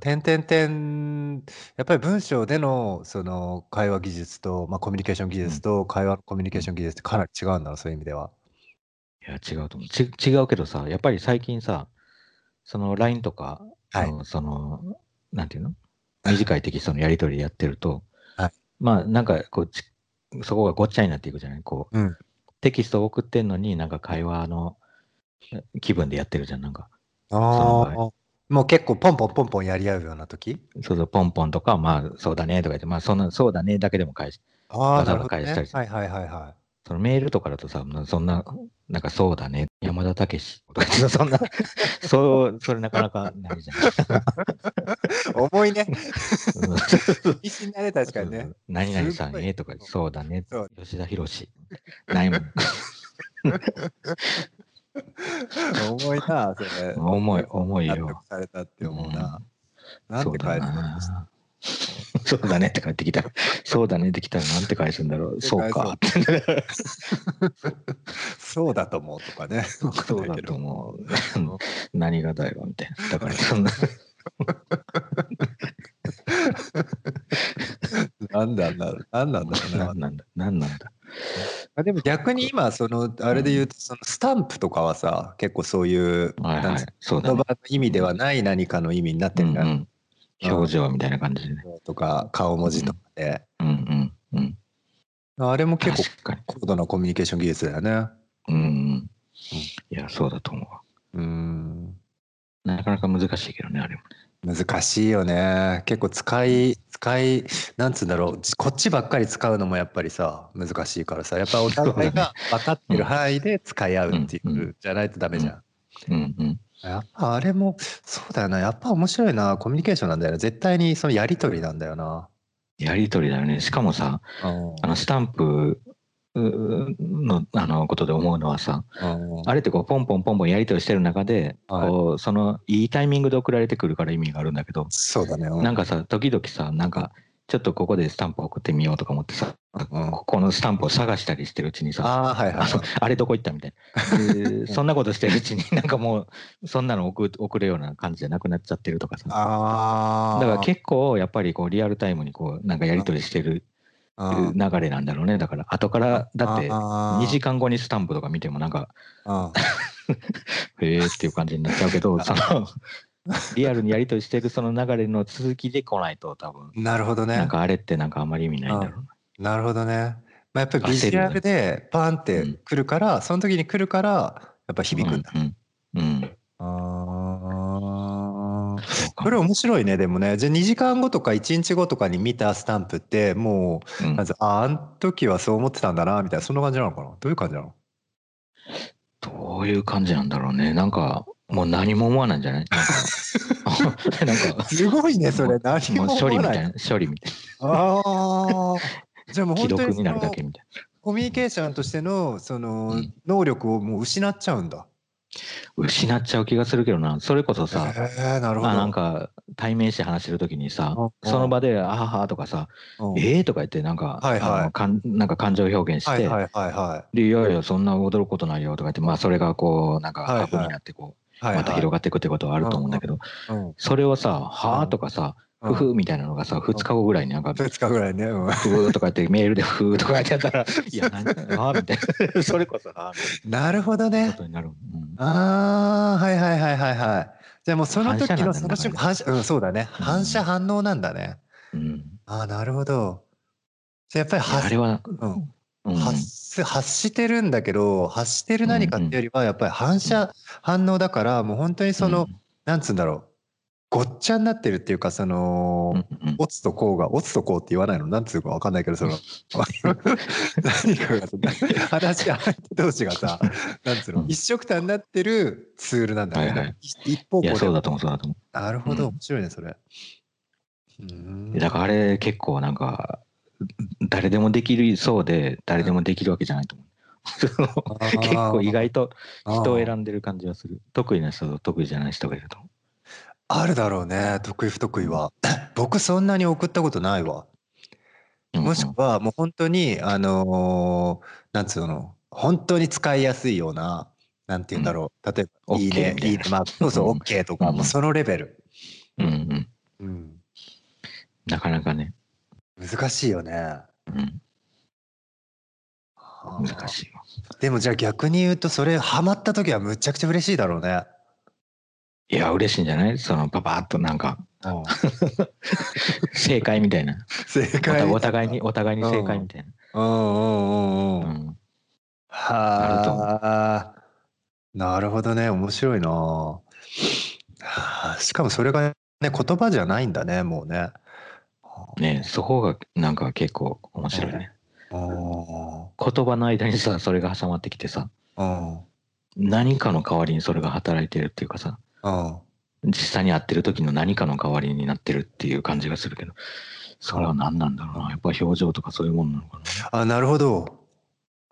S1: 点々点やっぱり文章でのその会話技術と、まあ、コミュニケーション技術と会話のコミュニケーション技術ってかなり違うんだそういう意味では。
S2: いや、違うと思う。ち違うけどさ、やっぱり最近さ、その LINE とか、
S1: はい。
S2: のその、なんていうの？短いテキストのやり取りやってると、
S1: はい。
S2: まあなんかこうち、そこがごっちゃになっていくじゃない？こう、
S1: うん。
S2: テキストを送ってんのになんか会話の気分でやってるじゃん。なんか、
S1: あ
S2: の
S1: ーもう結構ポンポンポンポンやり合うような時？
S2: そうそう、ポンポンとか、まあそうだねとか言って、まあそんな、そうだねだけでも返し、
S1: ああなるほどね。
S2: 返したりする。
S1: はいはいはいはい。
S2: そのメールとかだとさ、そんな、なんかそうだね、山田武史とか そんな、そう、それなかなかないじゃん。
S1: 重いね。
S2: うん
S1: 必死になれ確かにね。
S2: 何々さんねとか、そうだね吉田博士。ないもん。
S1: 重いな、それ。
S2: 重い重いよ
S1: 納得されたって思うな。なん
S2: そうだ
S1: て返すの
S2: な。そうだねって帰ってきたら、そうだねってきたらなんて返すんだろう。そうか。
S1: そうだと思うとかね。
S2: そうだと思う。何がだよ、みたいな。だからそんな、
S1: なんだなんだなんなんだろうな
S2: 何。なんだ、何なんだ。
S1: あでも逆に今、その、あれで言うと、そのスタンプとかはさ、結構そういう。言葉の意味ではない何かの意味になってるじゃん。
S2: うんうん表情みたいな感じでね。
S1: とか、顔文字とかで。
S2: うんうんうん。
S1: あれも結構。高度なコミュニケーション技術だよね。
S2: うんうん。いや、そうだと思う。
S1: うん。
S2: なかなか難しいけどね、あれもね。
S1: 難しいよね。結構使い、使い、なんつうんだろう。こっちばっかり使うのもやっぱりさ、難しいからさ、やっぱお互いが分かってる範囲で使い合うっていう、じゃないとダメじゃん。
S2: うんうん。
S1: やっぱあれも、そうだよな。やっぱ面白いな。コミュニケーションなんだよな。絶対にそのやりとりなんだよな。
S2: やりとりだよね。しかもさ、あのスタンプうのあのことで思うのはさ、
S1: うん
S2: あれってこうポンポンポンポンやりとりしてる中で、
S1: はい
S2: こうそのいいタイミングで送られてくるから意味があるんだけど、
S1: そうだね。うん
S2: なんかさ、時々さ、なんかちょっとここでスタンプ送ってみようとか思ってさ、
S1: うん
S2: ここのスタンプを探したりしてるうちにさ、
S1: ああ、はいはい
S2: あれどこ行ったみたいな。で そんなことしてるうちになんかもうそんなの送送るような感じじゃなくなっちゃってるとかさ。
S1: ああ。
S2: だから結構やっぱりこうリアルタイムにこうなんかやり取りしてる
S1: 構
S2: 流れなんだろうね。だから後からだって2時
S1: 間。
S2: 間後にスタンプとか見てもなんか
S1: うん
S2: へえっていう感じになっちゃうけど、そのリアルにやり取りしてるその流れの続きで来ないと多分
S1: なるほどね
S2: なん。かあれってなんかあんまり意味ないんだろうな。
S1: なるほどね。まあ、やっぱりビジュアルでパーンって
S2: うん。
S1: くるから、その時に来るからやっぱ響くんだ。
S2: うん。うん。うん。
S1: ああ。これ面白いねでもね。じゃあ2時間後とか1日後とかに見たスタンプっても
S2: う
S1: うん。まずああの時はそう思ってたんだなみたいなそんな感じなのかな？どういう感じなの？
S2: どういう感じなんだろうね。なんか、もう何も思わないんじゃない？なんか、
S1: すごいねそれ。何も思わない。
S2: みたいな、処理みたい
S1: ああじゃあもう本当に
S2: なるだけみたいな。
S1: コミュニケーションとしてのその
S2: うん
S1: 能力をもう失っちゃうんだ。
S2: 失っちゃう気がするけどな。それこそさ、
S1: へえなるほど。
S2: まあなんか対面して話してる時にさ
S1: うん、
S2: その場で、あははとかさ、
S1: うん
S2: ええとか言って、なんか、
S1: はいはい
S2: かんなんか感情表現して、
S1: はいはいはいは
S2: で、いやいや、そんな驚くことないよとか言って、まあそれがこう、なんか
S1: はいはい
S2: 過去になってこ
S1: い。は
S2: う、
S1: い
S2: また広
S1: が
S2: がっていくってことはあると思うんだけど、
S1: うん
S2: それをさ、はあとかさ、ふふみたいなのがさ、2日後ぐらいになんか、
S1: 2日ぐらいね。うん。
S2: ふーとか言ってメールでふーとか言ってやったら、いや、何あみたいな。それこそ
S1: な。るほどね。ああはいはいはいはいはい。じゃあもうその時のその瞬間反射うんそうだね。
S2: うん。
S1: 反射反応なんだね。
S2: うん。
S1: ああなるほど。じゃあやっぱり発
S2: れは、
S1: うん。
S2: うん。
S1: 発す発してるんだけど発してる何かっていうよりはやっぱり反射反応だからもう本当にその、なんつうんだろうごっちゃになってるっていうかその、
S2: うんうん。
S1: オツとこうがオツとこうって言わないの？なんつうかわかんないけどその 何かがさ話し相手同士がさなんつうの、
S2: うん。
S1: 一緒くたになってるツールなんだね、
S2: はいはい。
S1: 一一方
S2: いや、
S1: 向で
S2: そうだと思う、そうだと思
S1: なるほど
S2: うん。
S1: 面白いねそれ。うーん。
S2: う。だからあれ結構なんか、誰でもできるそうで、誰でもできるわけじゃないと思う。結構意外と人を選んでる感じがする。得意な人と得意じゃない人がいると。思
S1: あるだろうね得意不得意は。僕そんなに送ったことないわ。
S2: う。
S1: もしくはもう本当にあのーなんつうの本当に使いやすいようななんて言うんだろう、例えば「いいね」
S2: いな。い
S1: いね」まあそうそう
S2: うん。
S1: OK とか、
S2: うん
S1: もうそのレベル、
S2: うんうん。
S1: うん、
S2: なかなかね、
S1: 難しいよね。
S2: うん、難
S1: い
S2: しいわ。
S1: でもじゃあ逆に言うとそれハマった時はむちゃくちゃ嬉しいだろうね、
S2: いや、嬉しいんじゃない？そのパパッとなんか、
S1: うん、
S2: 正解みたいな。
S1: 正
S2: お
S1: 解
S2: 互お互いに、お互いに正解みたい
S1: うんうんうんう
S2: な。
S1: ん、
S2: うん。
S1: はあ。なるほどね。面白いな。はあ。しかもそれがね言葉じゃないんだねもうね。
S2: ねそこがなんか結構面白いね。
S1: あ
S2: 言葉の間にさ、それが挟まってきてさ、
S1: あ
S2: 何かの代わりにそれが働いてるっていうかさ、
S1: うん
S2: 実際に会ってる時の何かの代わりになってるっていう感じがするけど、それは何なんだろうな。やっぱ表情とかそういうものなのか
S1: あなるほど。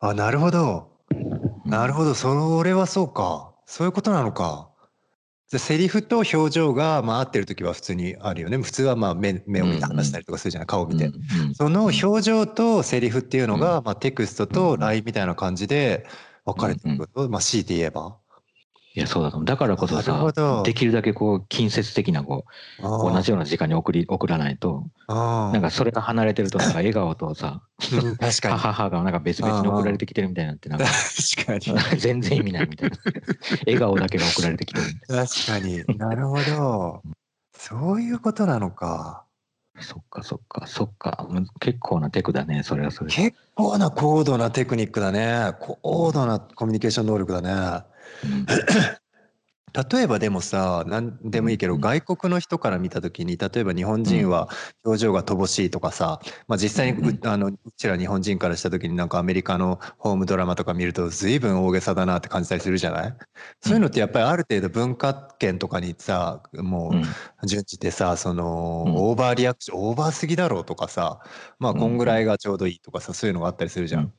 S1: あなるほど。
S2: な。
S1: なるほど。それはそうか。そういうことなのか。じセリフと表情がまあ合ってる時は普通にあるよね。普通はまあ目目を見て話したりとかするじゃない。顔を見て、その表情とセリフっていうのが、まあ、テクストと LINE みたいな感じで分かれてること、まあ、強いて言えば
S2: いや、そうだと思う。だからこそさ、できるだけこう、近接的なこう、同じような時間に送り、送らないと、
S1: な
S2: なんかそれが離れてると、なんか笑顔とさ、
S1: うん確かに
S2: 母がなんか別々に送られてきてるみたいになって、なんか
S1: 確かに
S2: 全然意味ないみたいな。笑顔だけが送られてきてるみたい
S1: 確かになるほどそういうことなのか
S2: な。そっかそっかそっか。む結構なテクだね、それはそれで。
S1: 結構な高度なテクニックだね高度なコミュニケーション能力だね
S2: うん
S1: 例えばでもさ何でもいいけど、
S2: うん。
S1: 外国の人から見た時に例えば日本人は表情が乏しいとかさ、まあ、実際にう,、
S2: うん
S1: あのうちら日本人からした時になんかアメリカのホームドラマとか見ると随分大げさだなって感じたりするじゃない？そういうのってやっぱりある程度文化圏とかにさも
S2: う
S1: 順次てさその、
S2: うん。
S1: オーバーリアクションオーバーすぎだろうとかさまあこんぐらいがちょうどいいとかさそういうのがあったりするじゃん。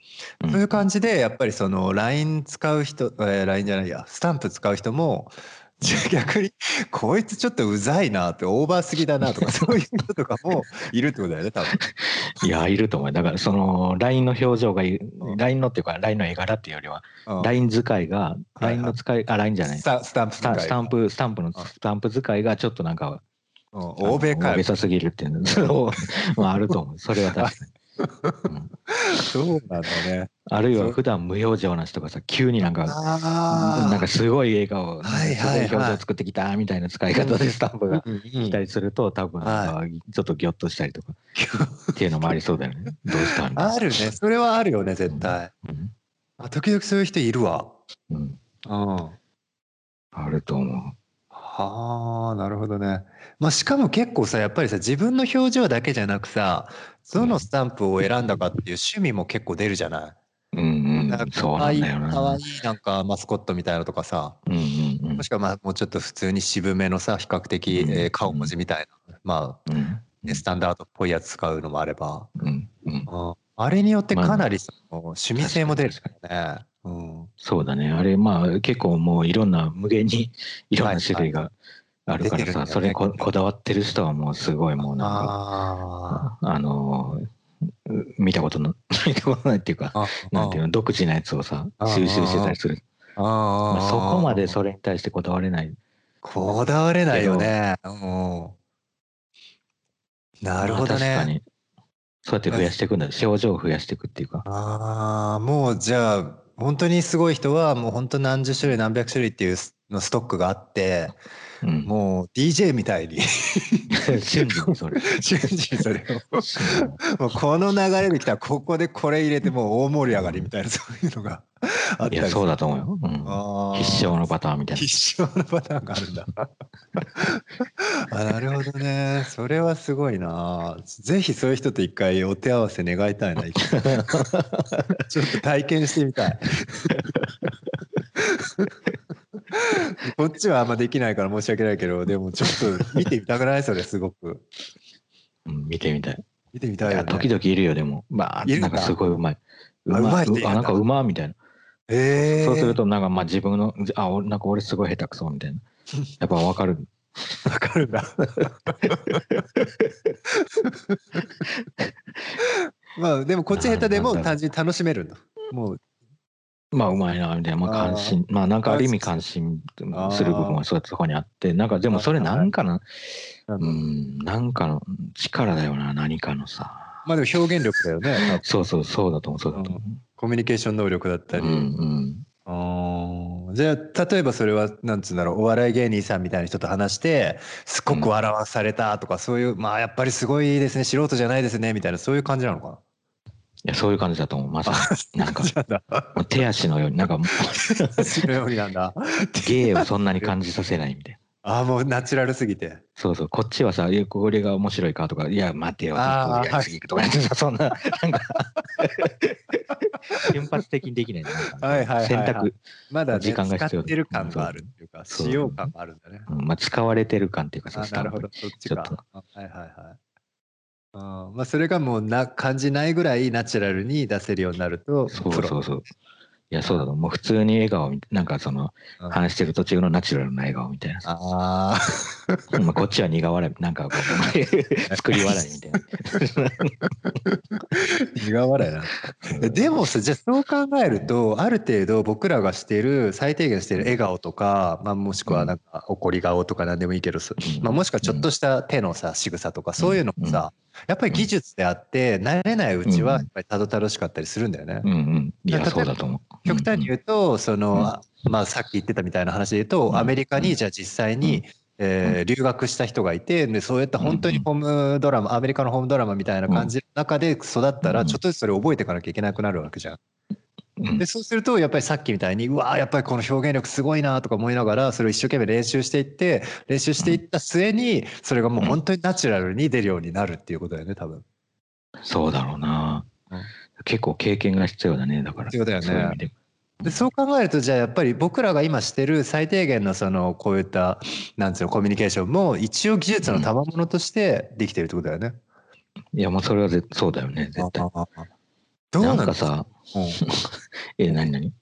S2: うん。
S1: そういう感じでやっぱりその LINE 使う人、えー、LINE じゃないやスタンプ使う人も逆にこいつちょっとうざいなってオーバーすぎだなとか そういう人とかもいるってことだよね多分。
S2: いや、いると思う。だから、その、LINE の表情がいい
S1: うん、
S2: LINE のっていうか、LINE の絵柄っていうよりは、
S1: うん
S2: LINE 使いが、
S1: はい
S2: LINE の使い、あ、LINE じゃない。
S1: スタスタンプ
S2: スタ
S1: 使い
S2: スタンプ、スタンプの、
S1: ん
S2: スタンプ使いがちょっとなんか、
S1: うん欧米かよ
S2: 大げさすぎるっていうのまああると思う。それは確かうん
S1: そうなんだね。
S2: あるいは普段無表情な人がさ急になんか
S1: あ
S2: なんかすごい笑顔、
S1: はいはいはい
S2: すごい表情作ってきたみたいな使い方でスタンプが来たりすると多分ちょっとギョッとしたりとか っていうのもありそうだよね。どうしたんだ
S1: あるね。それはあるよね、絶対。
S2: うん
S1: あ時々そういう人いるわ。
S2: うん、
S1: うん。
S2: あると思う。
S1: はあ、なるほどね。まあ、しかも結構さ、やっぱりさ、自分の表情だけじゃなくさ、どのスタンプを選んだかっていう趣味も結構出るじゃない？
S2: うんうん、
S1: なんか可愛い
S2: なんだよな。
S1: 可愛いなんかマスコットみたいなのとかさ、
S2: うんうんうん。
S1: もしくはまあもうちょっと普通に渋めのさ、比較的、
S2: うん
S1: えー顔文字みたいな、まあ、
S2: うん。
S1: ねスタンダードっぽいやつ使うのもあれば、
S2: うんうん、
S1: うん。あれによってかなりその趣味性も出るからね。うん。
S2: そうだね。あれまあ結構もういろんな無限にいろんな種類があるからさ、
S1: ね
S2: それここだわってる人はもうすごいもうなん
S1: あ
S2: かあのう見たことの 見たことないっていうか
S1: あ。
S2: なんていうの独自なやつをさ
S1: あ
S2: 収集してたりする。
S1: あ
S2: まあ、そこまで
S1: れ
S2: それに対してこだわれない。
S1: こだわれないよね。うんなるほど
S2: まあ確か
S1: ね。
S2: に。そうやって増やしていくんだよ。症状を増やしていくっていうか。
S1: ああ、もうじゃあ、本当にすごい人は、もう本当何十種類何百種類っていうのストックがあって、
S2: うん、
S1: もう DJ みたいに
S2: 瞬時にそれ。
S1: 瞬時にそれを、もうこの流れできたらここでこれ入れてもう大盛り上がりみたいなそういうのがあったり
S2: いや、そうだと思うよ。うん、必勝のパターンみたいな。
S1: 必勝のパターンがあるんだ。あなるほどね。それはすごいな。ぜひそういう人と一回お手合わせ願いたいな。ちょっと体験してみたい。こっちはあんまできないから申し訳ないけど、でもちょっと見てみたくない？それすごく。
S2: うん、見てみたい。
S1: 見てみたいよね。
S2: いや時々いるよ、でも。まあ、なんかすごいうまい。
S1: あうまい
S2: あ、なんかうまみたいな。
S1: えー、
S2: そうすると、なんかまあ自分の、あ、俺なんか俺すごい下手くそみたいな。やっぱわかる。
S1: わかるんだ。まあでもこっち下手でも単純に楽しめるんだ。もう
S2: まあうまいな、みたいな。まあ関心、まあなんかある意味関心する部分はそうやってそこにあって、なんかでもそれなんかの、うん、なんかの力だよな、何かのさ。
S1: まあでも表現力だよね。
S2: そうそう、そうだと思う、そうだと思
S1: コミュニケーション能力だった
S2: う。
S1: り。
S2: うんうん。
S1: あーじゃあ例えばそれはなんつうんだろうお笑い芸人さんみたいな人と話してすっごく笑わされたとか、そういうまあやっぱりすごいですね素人じゃないですねみたいなそういう感じなのか
S2: いや、そういう感じだと思う。まさに。なんか、う手足のように、なんかもう、
S1: 私のようになんだ。
S2: 芸をそんなに感じさせないみたいな。
S1: ああもうナチュラルすぎて。
S2: そうそう、こっちはさ、いやこれが面白いかとか、いや、待てよ、やりすぎとか そんな、なんか、瞬発的にできない。なんか。
S1: はいはいはいはい。
S2: 選択、
S1: まだ、ね、
S2: 時間が必要
S1: 使ってる感があるっていうか使用感があるんだね。
S2: うんまあ、使われてる感っていうかさ、
S1: なるほど。そっち
S2: ちょっと
S1: かあはいはいはいあまあそれがもうな感じないぐらいナチュラルに出せるようになると
S2: そうそうそう。いや、そうだと。もう普通に笑顔み、なんかその、
S1: うん。
S2: 話してる途中のナチュラルな笑顔みたいな。さ。
S1: あ あ
S2: まあこっちは苦笑い、なんかこう、作り笑いみたいな。
S1: 苦笑いな。えでもさ、じゃあそう考えると、ある程度僕らがしてる、最低限してる笑顔とか、まあ、もしくはなんか怒り顔とか何でもいいけど、そ
S2: うん。
S1: まあ、もしくはちょっとした手のさ、仕草とか、そういうのもさ、やっぱり技術であって、慣れないうちはやっぱりたどたどしかったりするんだよね。
S2: うんうん。いや、そうだと思う。
S1: 極端に言うと、その、まあさっき言ってたみたいな話で言うと、
S2: うん。
S1: アメリカにじゃあ実際に、えー留学した人がいてでそうやって本当にホームドラマアメリカのホームドラマみたいな感じの中で育ったら
S2: うん
S1: ちょっとずつそれ覚えていかなきゃいけなくなるわけじゃん。
S2: うん
S1: でそうするとやっぱりさっきみたいにうわーやっぱりこの表現力すごいなとか思いながらそれを一生懸命練習していって練習していった末にそれがもう本当にナチュラルに出るようになるっていうことだよね多分。
S2: そうだろうな
S1: うん。
S2: 結構経験が必要だね、だから。
S1: 必要だよね
S2: で
S1: でそう考えるとじゃあやっぱり僕らが今してる最低限のそのこういったなんつうのコミュニケーションも一応技術の賜物としてできてるってことだよね。
S2: いや、もうそれはぜそうだよね、絶対。
S1: どうな
S2: んか？さ、
S1: うん。
S2: え、何何？い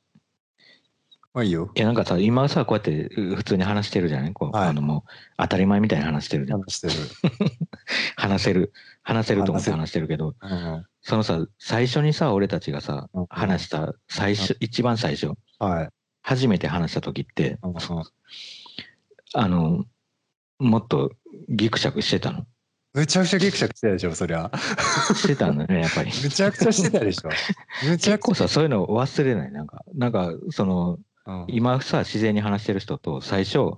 S1: まあいいよ。
S2: や、なんかさ、今さ、こうやってう普通に話してるじゃない？こう、
S1: はい。
S2: あのもう、当たり前みたいに話してるじゃん。
S1: 話してる。
S2: 話せる、話せると思って話してるけど、
S1: うん
S2: そのさ、最初にさ、俺たちがさ
S1: うん、
S2: 話した、最初、一番最初、
S1: はい。
S2: 初めて話した時って、
S1: うんうん。
S2: あの、もっとギクシャクしてたの？
S1: むちゃくちゃギクシャクしてたでしょ、そりゃ。
S2: してたんだね、やっぱり。
S1: むちゃくちゃしてたでしょ。むちゃくち
S2: 結構さ、そういうの忘れない。なんか、なんか、その、
S1: ゃ。うん
S2: 今さ、自然に話してる人と最初、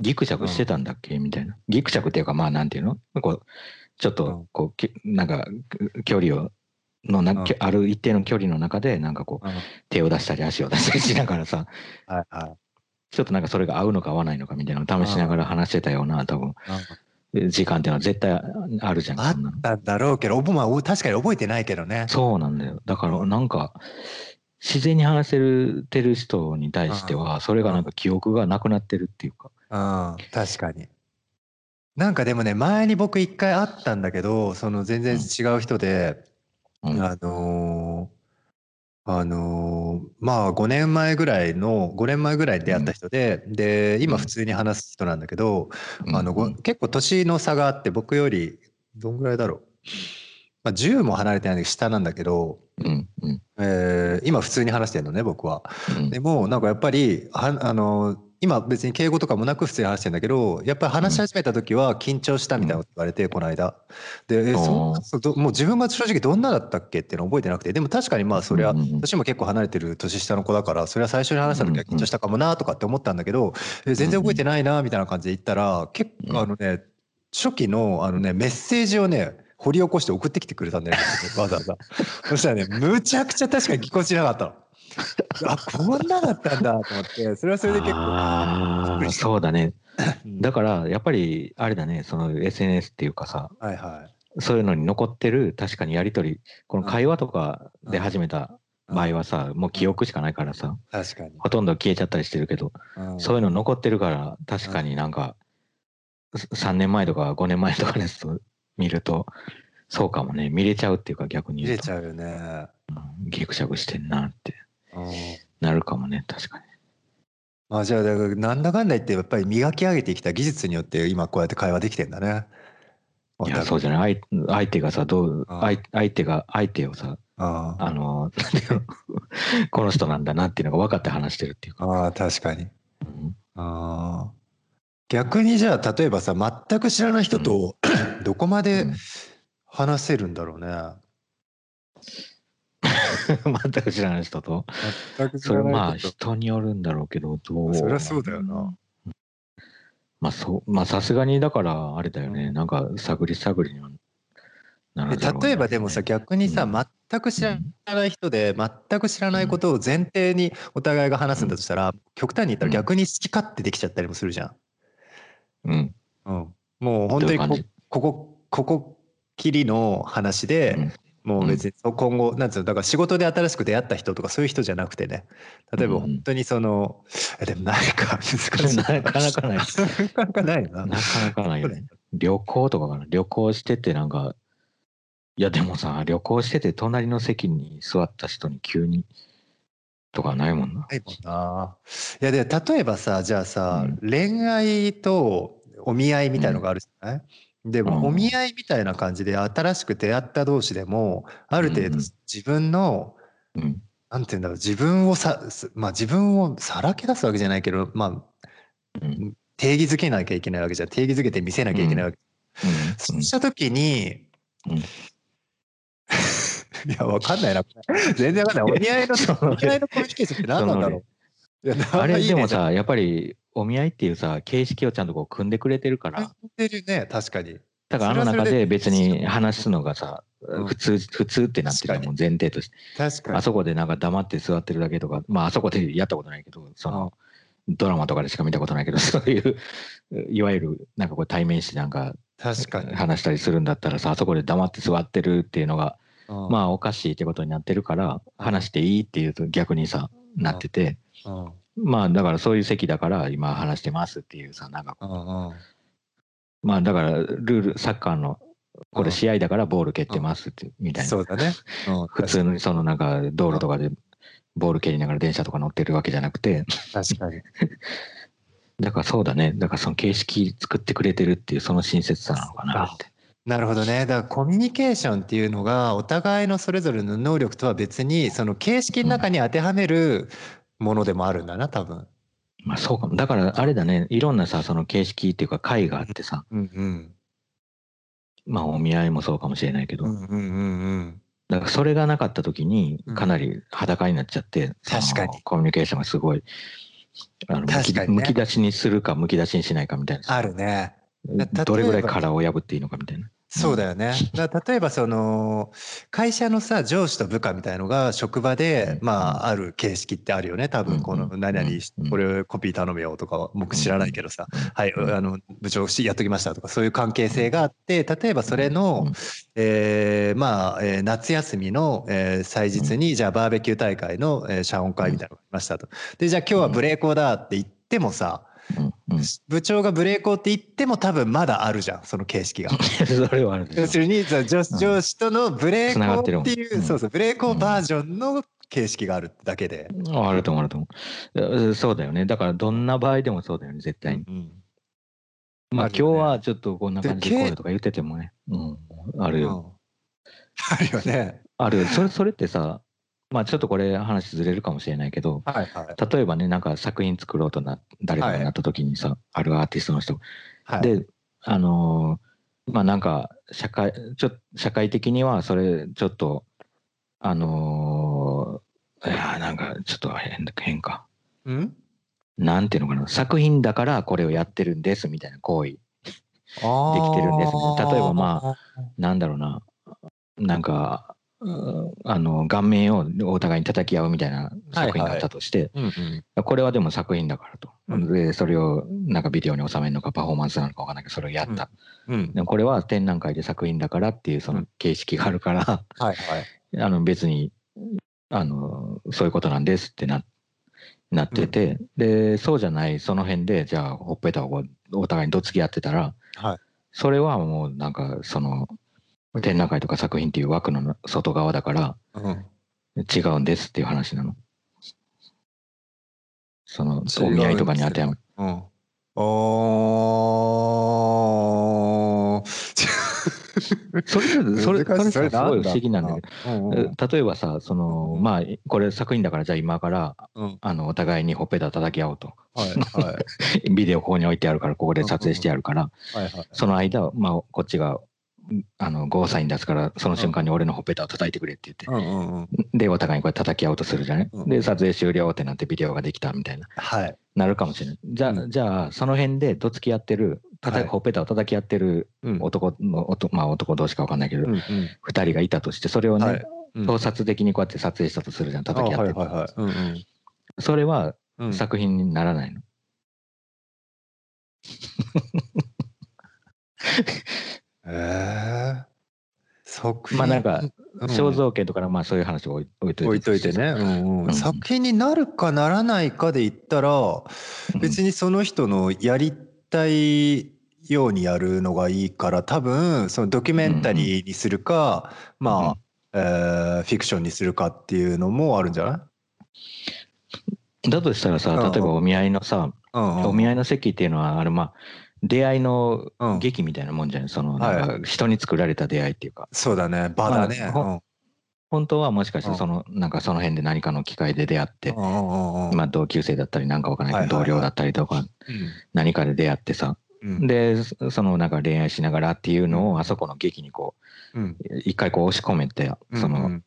S2: ギクシャクしてたんだっけみたいな。ギクシャクっていうか、まあ、なんていうの？こう、ちょっ
S1: うん
S2: と、こうき、なんか、距離を、のな、
S1: うん
S2: きある一定の距離の中で、なんかこう、
S1: うん
S2: 手を出したり足を出したりしながらさ、
S1: はいはい。
S2: ちょっとなんかそれが合うのか合わないのかみたいなのを試しながら話してたような、多分、時間っていうのは絶対あるじゃん。
S1: あったんだろうけど、まあ、お確かに覚えてないけどね。
S2: そうなんだよ。だからなんか、自然に話せるてる人に対しては、それがなんか記憶がなくなってるっていうか。
S1: うん、確かに。なんかでもね、前に僕一回会ったんだけど、その全然違う人で、
S2: うん
S1: あのーあのーまあ5年前ぐらいの、5年前ぐらいに出会った人で、で、今
S2: うん。
S1: 普通に話す人なんだけど、あの、ご
S2: うん。
S1: 結構年の差があって、僕より、どんぐらいだろう。まあ、10も離れてないんだけど、下なんだけど、
S2: うん。うん。
S1: えー今普通に話してるのね、僕は。
S2: うん。
S1: でもなんかやっぱりはあの今別に敬語とかもなく普通に話してんだけどやっぱり話し始めた時は緊張したみたいなこと言われて、この間。でそもう自分が正直どんなだったっけっていうの覚えてなくてでも確かにまあそりゃ
S2: うんうんうん。
S1: 年も結構離れてる年下の子だからそれは最初に話した時は緊張したかもなとかって思ったんだけど、え全然覚えてないなみたいな感じで言ったら結構あのね初期のあのねメッセージをね掘り起こして送ってきてくれたんだよねわざわざ。そしたらねむちゃくちゃ確かにぎこちなかったの。あこんなだったんだと思ってそれはそれで結構
S2: そうだね。
S1: うん。
S2: だから、やっぱり、あれだね、その SNS っていうかさ、
S1: はいはい。
S2: そういうのに残ってる、確かにやりとり、この会話とかで始めた場合はさ、もう記憶しかないからさ、
S1: 確かに、
S2: ほとんど消えちゃったりしてるけど、
S1: うん。
S2: そういうの残ってるから、確かになんか、3年前とか5年前とかのやつと見ると、そうかもね、見れちゃうっていうか逆に言うと。
S1: 入れち、ゃうよね、
S2: ギクシャクしてんなって。
S1: うん
S2: なるかもね、確かに。
S1: まあじゃあだからなんだかんだ言ってやっぱり磨き上げてきた技術によって今こうやって会話できてんだね。
S2: いや、そうじゃない。相相手がさ、どう、
S1: あ
S2: 相相手が、相手をさ、
S1: あ
S2: あの、この人なんだなっていうのが分かって話してるっていうか。
S1: ああ確かに。
S2: うん。
S1: ああ。逆にじゃあ例えばさ全く知らない人とどこまで
S2: うん。
S1: 話せるんだろうね、
S2: 全く知らない人と。
S1: 全く知
S2: それまあ
S1: らない人と。
S2: 人によるんだろうけど、どう
S1: そりゃそうだよな。
S2: まあそう、まあさすがにだからあれだよね、なんか探り探りにはなるね。
S1: 例えばでもさ逆にさ、
S2: うん。
S1: 全く知らない人で全く知らないことを前提にお互いが話すんだとしたら、極端に言ったら逆に好き勝手できちゃったりもするじゃん。
S2: うん。
S1: うん、もう本当にこここここきりの話で、
S2: うん
S1: もう別に今後なんつうのだから仕事で新しく出会った人とかそういう人じゃなくてね。例えば
S2: うん
S1: 本当にその、えでもないか難しい。
S2: なかなかない。
S1: なかなかない。な
S2: なかなかないよね。旅行とかかな。旅行しててなんか、いやでもさ、旅行してて隣の席に座った人に急にとかないもんな。
S1: ないもんな。いやで例えばさじゃあさ、
S2: うん。
S1: 恋愛とお見合いみたいのがあるじゃない、でも、
S2: うん。
S1: お見合いみたいな感じで新しく出会った同士でもある程度
S2: うん
S1: 自分の、
S2: うん。
S1: なんて言うんだろう自分をさすまあ自分をさらけ出すわけじゃないけどまあ
S2: うん。
S1: 定義づけなきゃいけないわけじゃん定義づけて見せなきゃいけないわけ、そうした時に、
S2: うん。
S1: いやわかんないな。全然わかんない。お見合いの お見合いのコミュニケーションって何なんだろう
S2: あれでも
S1: い
S2: さ、やっぱりお見合いっていうさ、形式をちゃんとこう組んでくれてるから、
S1: いねじゃんってるね確かに。
S2: だからあの中で別に話すのがさ、
S1: うん。
S2: 普通、普通ってなってたもん、前提として。
S1: 確かに。
S2: あそこでなんか黙って座ってるだけとか、まああそこでやったことないけど、その、ドラマとかでしか見たことないけど、そういう、いわゆるなんかこう対面してなんか
S1: 確かに、
S2: 話したりするんだったらさ、あそこで黙って座ってるっていうのが、
S1: うん。
S2: まあおかしいってことになってるから、話していいっていうと逆にさ、なってて、
S1: うん
S2: まあだからそういう席だから今話してますっていうさ、なんか
S1: う。んうん。
S2: まあだからルール、サッカーの、こ
S1: うん
S2: れ試合だからボール蹴ってますって、みたいな。
S1: そうだね、うん。
S2: 普通にそのなんか道路とかでボール蹴りながら電車とか乗ってるわけじゃなくて、
S1: 確かに。
S2: だからそうだね。だからその形式作ってくれてるっていうその親切さなのかなって。
S1: なるほどね。だからコミュニケーションっていうのがお互いのそれぞれの能力とは別にその形式の中に当てはめるものでもあるんだな多分
S2: まあそうかも。だからあれだね。いろんなさ、その形式っていうか会があってさ、
S1: うんうん
S2: まあお見合いもそうかもしれないけど、
S1: うんうんうんうん。
S2: だからそれがなかった時に
S1: うん
S2: かなり裸になっちゃって、
S1: 確かに
S2: コミュニケーションがすごいあのむき
S1: ね
S2: むき出しにするかむき出しにしないかみたいな
S1: あるね。
S2: どれぐらい殻を破っていいのかみたいな。
S1: そうだよね。だ例えばその会社のさ上司と部下みたいのが職場で
S2: うん。
S1: まあある形式ってあるよね。多分この
S2: うん
S1: 何々
S2: うん。
S1: これコピー頼めよとかは僕知らないけどさ
S2: うん。
S1: はいあの部長やっときましたとかそういう関係性があって例えばそれの
S2: うん。
S1: えーまあえー夏休みのえー祭日にじゃあバーベキュー大会のえー謝恩会みたいなのがありましたと。でじゃあ今日はブレーコーだって言ってもさ部長がブレーコーって言っても多分まだあるじゃんその形式が。
S2: それはある
S1: 要するに上司上司とのブレーコーっていう、
S2: うん
S1: そうそうブレーコーバージョンの形式があるだけで。
S2: あると思うあると思う。そうだよね。だからどんな場合でもそうだよね、絶対に。
S1: うん
S2: まあ今日はちょっとこんな感じで
S1: で
S2: こうよとか言っててもね。うん。あるよ。
S1: あるよね。
S2: あるよ。それ、それってさ、まあちょっとこれ話ずれるかもしれないけど、
S1: はいはい。
S2: 例えばね、なんか作品作ろうとな、誰かになった時にさ、あるアーティストの人。
S1: はい、
S2: で、あのーまあなんか、社会、ちょ社会的にはそれ、ちょっと、あのーいやーなんかちょっと変だ変か。
S1: うん？
S2: なんていうのかな、作品だからこれをやってるんですみたいな行為。
S1: でき
S2: てるんですね例えばまなんだろうな、なんか、うんあの、顔面をお互いに叩き合うみたいな作品があったとして、
S1: うんうん
S2: これはでも作品だからと。
S1: うん。
S2: で、それをなんかビデオに収めるのかパフォーマンスなのかわかんないけど、それをやった。
S1: うん。
S2: でもこれは展覧会で作品だからっていうその形式があるから、
S1: はいはい。
S2: あの別に、あの、そういうことなんですってな、なってて、で、そうじゃない、その辺で、じゃあ、ほっぺたをお互いにどつき合ってたら、
S1: はい。
S2: それはもうなんか、その、展覧会とか作品っていう枠の外側だから、
S1: うん
S2: 違うんですっていう話なの。その、お見合いとかに当てはめ
S1: うん。おー。
S2: それ、それ、それさすごい不思議なんだけど、
S1: うんうん
S2: 例えばさ、その、まあ、これ作品だから、じゃあ今から、
S1: うん
S2: あの、お互いにほっぺた叩き合おうと。
S1: はいはい
S2: ビデオここに置いてあるから、ここで撮影してあるから、
S1: はいはい。
S2: その間、まあ、こっちが、あの、ゴーサイン出すから、その瞬間に俺のほっぺたを叩いてくれって言っ
S1: うんうんうん。
S2: て、で、お互いにこれ叩き合おうとするじゃない？
S1: うん
S2: で、撮影終了ってなってビデオができたみたいな、
S1: はい。
S2: なるかもしれない。じゃあ、
S1: うん
S2: じゃあ、その辺でどつき合ってる、たた
S1: はい
S2: ほっぺたを叩き合ってる
S1: うん
S2: 男の、男まあ男同士かわかんないけど、
S1: うんうん
S2: 二人がいたとして、それをね、
S1: はいうん
S2: 盗撮的にこうやって撮影したとするじゃん、叩き合って
S1: あはいはいはい。うん
S2: それは
S1: うん。
S2: 作品にならないの？
S1: ええ。作品。
S2: まあなんか、
S1: うん。
S2: 肖像権とかのまあそういう話を置いといて。
S1: 置いといてね、うんうん。
S2: うん。
S1: 作品になるかならないかで言ったら
S2: うん。
S1: 別にその人のやりたいようにやるのがいいから多分そのドキュメンタリーにするか、まあ、えーフィクションにするかっていうのもあるんじゃない？
S2: だとしたらさ、
S1: うん。
S2: 例えばお見合いのさ、
S1: うんうん。
S2: お見合いの席っていうのは、あれまあ、出会いの
S1: うん。
S2: 劇みたいなもんじゃない？その、
S1: はい。
S2: なんか人に作られた出会いっていうか、
S1: そうだね。場だね。
S2: まあほ本当はもしかして
S1: うん。
S2: その、なんかその辺で何かの機会で出会って、
S1: うんうんうんうん。
S2: まあ同級生だったりなんかわかんない同僚だったりとか、何かで出会ってさ、
S1: うん。
S2: で、そそのなんか恋愛しながらっていうのをあそこの劇にこ
S1: うん。
S2: う、一回こう押し込めて、その、
S1: うん。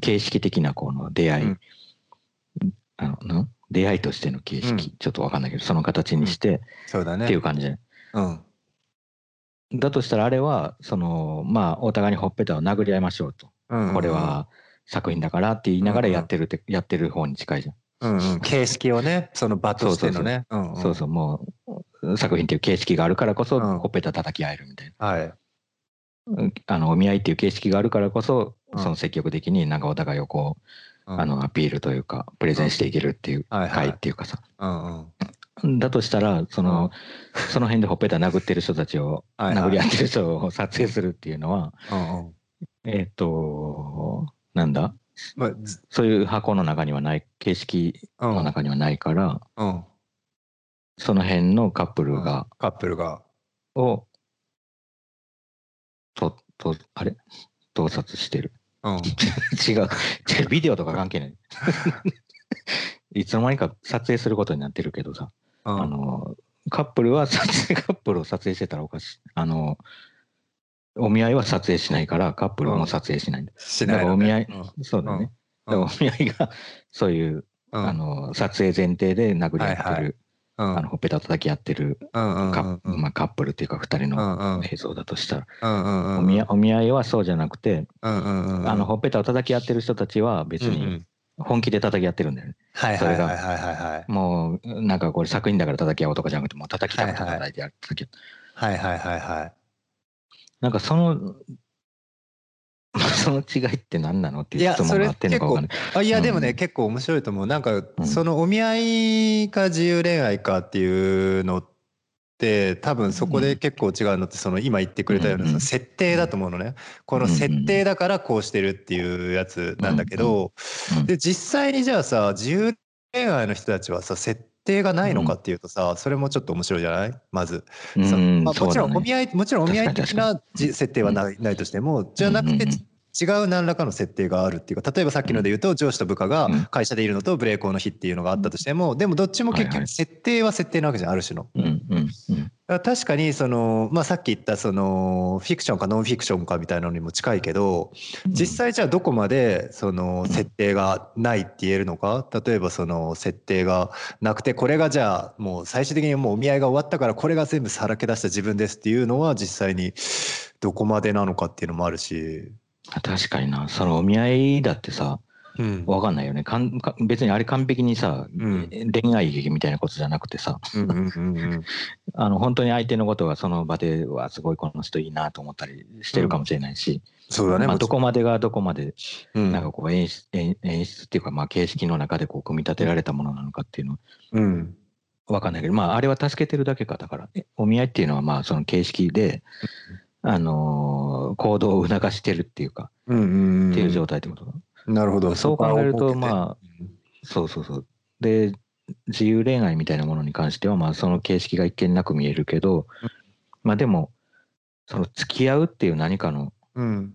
S2: 形式的なこの出会い、
S1: うん。
S2: あのな出会いとしての形式、
S1: うん。
S2: ちょっとわかんないけどその形にして、
S1: そうだね。
S2: っていう感じ。で
S1: うん。
S2: だとしたらあれはそのまあお互いにほっぺたを殴り合いましょうと、これは作品だからって言いながらやってるって、やってる方に近いじゃん、
S1: うんうん。形式をねその場としてのね。
S2: そうそうもう作品っていう形式があるからこそ、
S1: うん。
S2: ほっぺた叩き合えるみたい
S1: はい。
S2: なあのお見合いっていう形式があるからこそ、
S1: うん。
S2: その積極的になんかお互いをこう、
S1: うん
S2: あのアピールというかプレゼンしていけるっていう
S1: はいはい。
S2: 会っていうかさ、だとしたら、その、その辺でほっぺた殴ってる人たちを、殴り合ってる人を撮影するっていうのは、えっ、と、なんだ？
S1: まあず
S2: そういう箱の中にはない、形式
S1: うん
S2: の中にはないから、
S1: うん。
S2: その辺のカップルが、
S1: カップルが。
S2: を、と、と、あれ？盗撮してる。
S1: うん
S2: 違う。違う。ビデオとか関係ない。いつの間にか撮影することになってるけどさ、
S1: うん
S2: あの、カップルは撮影、カップルを撮影してたらおかしい。あの、お見合いは撮影しないから、カップルも撮影しない。
S1: しない
S2: だからお見そうだね。
S1: うん
S2: だからお見合いが、そういう、
S1: うん
S2: あの、撮影前提で殴り合ってる、
S1: はいはいうん
S2: あの、ほっぺた叩き合ってるカッ,、プルっていうか二人
S1: うん
S2: の
S1: うん。
S2: 映像だとしたら、お見合お見合いはそうじゃなくて、あの、ほっぺたを叩き合ってる人たちは別に本気で叩き合ってるんだよね。
S1: はい
S2: それが。もう、なんかこれ作品だから叩き合おうとかじゃなくて、もう叩きたくて叩いてやる。
S1: はいはいはいはい。
S2: なんかその、その違いって何なのって
S1: い
S2: う質問があってんのかわかんない。
S1: あいや
S2: うん。
S1: でもね、結構面白いと思う。なんか
S2: ん。
S1: そのお見合いか自由恋愛かっていうのって多分そこで結構違うのってその今言ってくれたような
S2: うん
S1: その設定だと思うのね。この設定だからこうしてるっていうやつなんだけど
S2: うん
S1: で実際にじゃあさ自由恋愛の人たちはさ設定がないのかっていうとさそれもちょっと面白いじゃない？まず。
S2: う
S1: そ
S2: ん、
S1: まあ、もちろんお見
S2: 合い。
S1: 合いもちろんお見合い的なじ設定はないないとしてもじゃなくて
S2: うんうん
S1: 違う何らかの設定があるっていうか例えばさっきので言うと上司と部下が
S2: うん。
S1: 会社でいるのとブレーコーの日っていうのがあったとしてもでもどっちも結局設定は設定なわけじゃんある種の。から確かにその、まあ、さっき言ったそのフィクションかノンフィクションかみたいなのにも近いけど実際じゃあどこまでその設定がないって言えるのか？例えばその設定がなくてこれがじゃあもう最終的にもうお見合いが終わったからこれが全部さらけ出した自分ですっていうのは実際にどこまでなのかっていうのもあるし。
S2: 確かにな、そのお見合いだってさ、
S1: うん。
S2: わかんないよね。かんか別にあれ完璧にさ、
S1: うん。
S2: 恋愛劇みたいなことじゃなくてさ、本当に相手のことがその場ではすごいこの人いいなと思ったりしてるかもしれないし、
S1: そうだね。
S2: どこまでがどこまでなんかこう演出演演出っていうかまあ形式の中でこう組み立てられたものなのかっていうの
S1: うん。
S2: わかんないけど、まああれは助けてるだけか。だから、えお見合いっていうのはまあその形式で、あのー行動を促してるっていうか、
S1: うんうんうん。
S2: っていう状態ってこと？
S1: なるほど。
S2: そう考えると
S1: あ。
S2: まあそうそうそう。で、自由恋愛みたいなものに関しては、まあその形式が一見なく見えるけど、まあでも、その付き合うっていう何かの
S1: うん。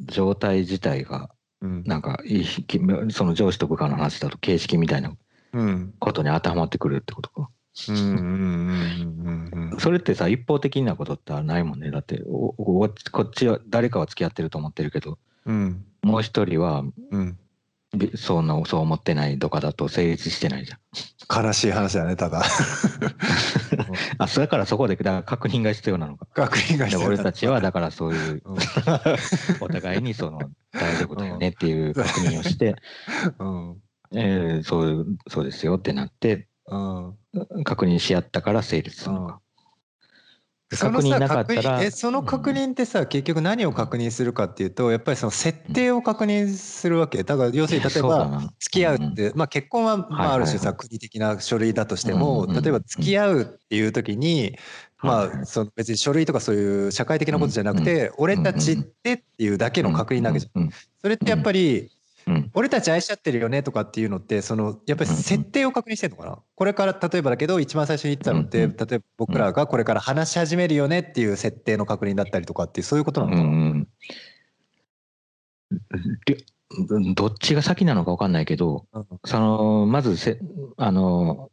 S2: 状態自体が、
S1: うん。
S2: なんかいい、きその上司と部下の話だと形式みたいな
S1: うん。
S2: ことに当てはまってくるってことか。
S1: うんうんうんうんうん。
S2: それってさ、一方的なことってないもんね。だって、こっちは誰かは付き合ってると思ってるけど、
S1: うん。
S2: もう一人は
S1: うん。
S2: びそんなそう思ってないとかだと成立してないじゃん。
S1: 悲しい話だね、ただ。
S2: あ、それからそこでだ確認が必要なのか。
S1: 確認が
S2: で
S1: 必要
S2: 俺たちはだからそういう
S1: うん
S2: お互いにその大丈夫だよねっていう確認をして、
S1: うん。
S2: えーそうそうですよってなって
S1: うん。
S2: 確認し合ったから成立するのか。
S1: そのさ
S2: 確認なかったら
S1: 確認えその確認ってさ、結局何を確認するかっていうとやっぱりその設定を確認するわけ。だから要するに例えば付き合うって、まあ、結婚はまあある種さ国的な書類だとしても、
S2: うんうんうん。
S1: 例えば付き合うっていう時に、まあその別に書類とかそういう社会的なことじゃなくて、俺たちってっていうだけの確認なわけじゃん。
S2: うん。
S1: それってやっぱり、
S2: うん。
S1: 俺たち愛し合ってるよねとかっていうのってそのやっぱり設定を確認してんのかな、これから例えばだけど一番最初に言ってたのって、例えば僕らがこれから話し始めるよねっていう設定の確認だったりとかっていうそういうことなのかな、
S2: うんりどっちが先なのか分かんないけど、
S1: うん。
S2: そのまずせあの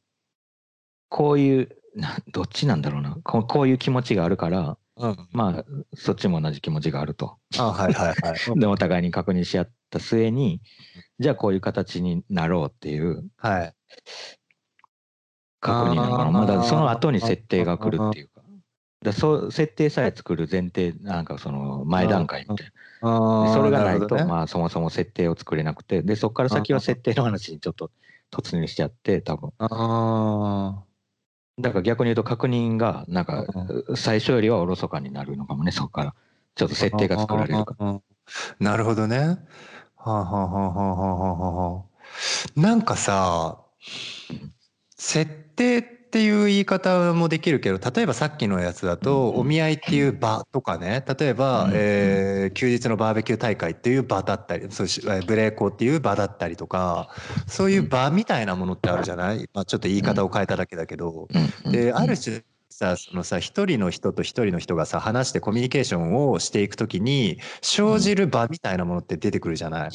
S2: こういうなどっちなんだろうな。こうこういう気持ちがあるから
S1: うん。
S2: まあそっちも同じ気持ちがあると。
S1: あはいはいはい。
S2: でお互いに確認し合った末にじゃあこういう形になろうっていう
S1: はい。
S2: 確認なのかな。まだその後に設定が来るっていうか。だそう設定さえ作る前提なんかその前段階みたいな。それがないと、
S1: ね。
S2: まあそもそも設定を作れなくて。でそこから先は設定の話にちょっと突入しちゃって多分。
S1: あ
S2: だから逆に言うと確認がなんか最初よりはおろそかになるのかもねそこから。ちょっと
S1: ー
S2: 設定が作られるから。
S1: なるほどね。はあ、はあはあはあはあはあはあ、なんかさ設定っていう言い方もできるけど例えばさっきのやつだと
S2: うん
S1: お見合いっていう場とかね例えば、
S2: うん
S1: えー休日のバーベキュー大会っていう場だったりそうブレーコーっていう場だったりとかそういう場みたいなものってあるじゃない、まあ、ちょっと言い方を変えただけだけど。
S2: うん。
S1: で
S2: うん。
S1: ある種さそのさ一人の人と一人の人がさ話してコミュニケーションをしていくときに生じる場みたいなものって出てくるじゃない？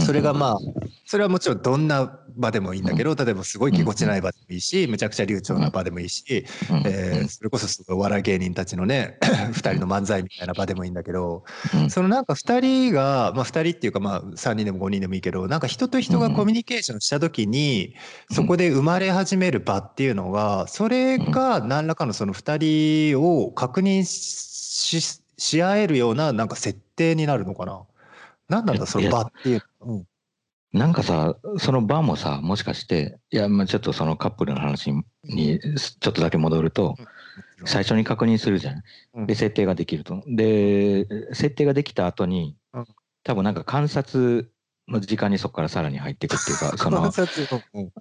S1: それがまあそれはもちろんどんな場でもいいんだけど例えばすごいぎこちない場でもいいしむちゃくちゃ流暢な場でもいいし、
S2: うん
S1: えーそれこそすごいお笑い芸人たちのね2人の漫才みたいな場でもいいんだけど
S2: うん。
S1: そのなんか2人がまあ2人っていうかまあ3人でも5人でもいいけどなんか人と人がコミュニケーションした時にそこで生まれ始める場っていうのがそれが何らかのその2人を確認しし合えるようななんか設定になるのかな？何なんだその場っていうの。うん。
S2: なんかさ、その場もさ、もしかして、いや、まあちょっとそのカップルの話にちょっとだけ戻ると、最初に確認するじゃん。
S1: うん。
S2: で、設定ができると。で、設定ができた後に
S1: うん、
S2: 多分なんか観察の時間にそこからさらに入っていくっていうか、その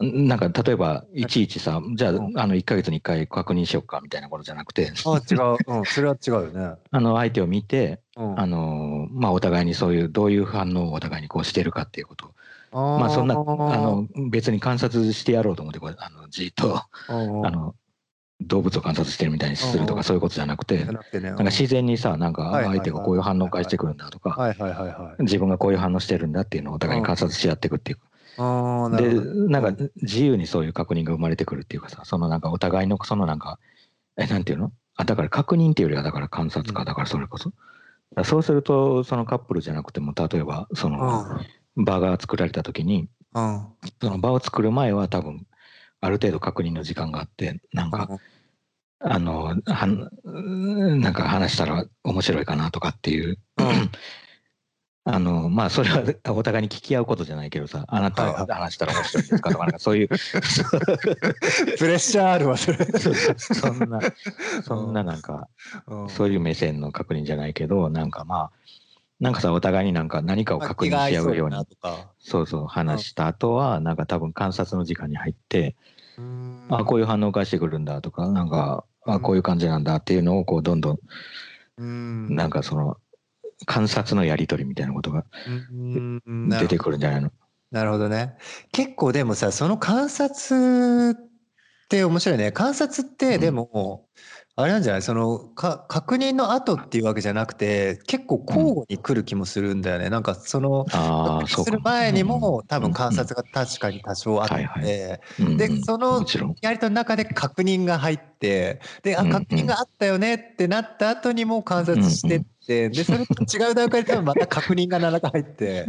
S2: なんか例えば、い。ちいちさ、じゃあ、
S1: うん。
S2: あの、1ヶ月に1回確認しようかみたいなことじゃなくて、
S1: あ違う、うん、それは違うよね。
S2: あの、相手を見て、
S1: うん、
S2: あの、まあ、お互いにそういう、どういう反応をお互いにこうしてるかっていうこと。まあ、そんな、あの、別に観察してやろうと思って、あの、じっと、あの、動物を観察してるみたいにすると
S1: うん
S2: か、そういうことじゃなくて、
S1: な
S2: んか自然にさ、なんか、相手がこういう反応を返してくるんだとか。自分がこういう反応してるんだっていうのをお互いに観察し合っていくっていう。で。なんか自由にそういう確認が生まれてくるっていうかさそのなんかお互いのそのなんかえなんていうの？あだから確認っていうよりはだから観察
S1: うん。
S2: かだからそれこそ、そうするとそのカップルじゃなくても例えばその場が作られた時に。その場を作る前は多分ある程度確認の時間があってなんか、あのはなんか話したら面白いかなとかっていう、
S1: うん。
S2: あのまあそれはお互いに聞き合うことじゃないけどさあなたは話したら面白いですかとかなんかそういう。
S1: プレッシャーあるわ、それ。
S2: そんなそんななんか
S1: うん。
S2: そういう目線の確認じゃないけどなんかまあなんかさお互いになんか何かを確認し合うように。
S1: そう
S2: そうそう話した後はなんか多分観察の時間に入って
S1: うん
S2: あこういう反応を返してくるんだとかなんかあこういう感じなんだっていうのをこうどんどん
S1: うん。
S2: なんかその観察のやり取りみたいなことが出てくるんじゃないの？
S1: なるほど。ね。結構でもさ、その観察って面白いね。観察ってでも、あれなんじゃない？そのか確認の後っていうわけじゃなくて、結構交互に来る気もするんだよね。なんかその、
S2: ああ
S1: 確認する前にも多分
S2: うん
S1: 観察が確かに多少あって、
S2: はいはい。うん
S1: で
S2: うん。
S1: そのやりとりの中で確認が入ってであ
S2: うんうん。
S1: 確認があったよねってなった後にも観察してってでそれと違う段階で多分また確認が7回入って。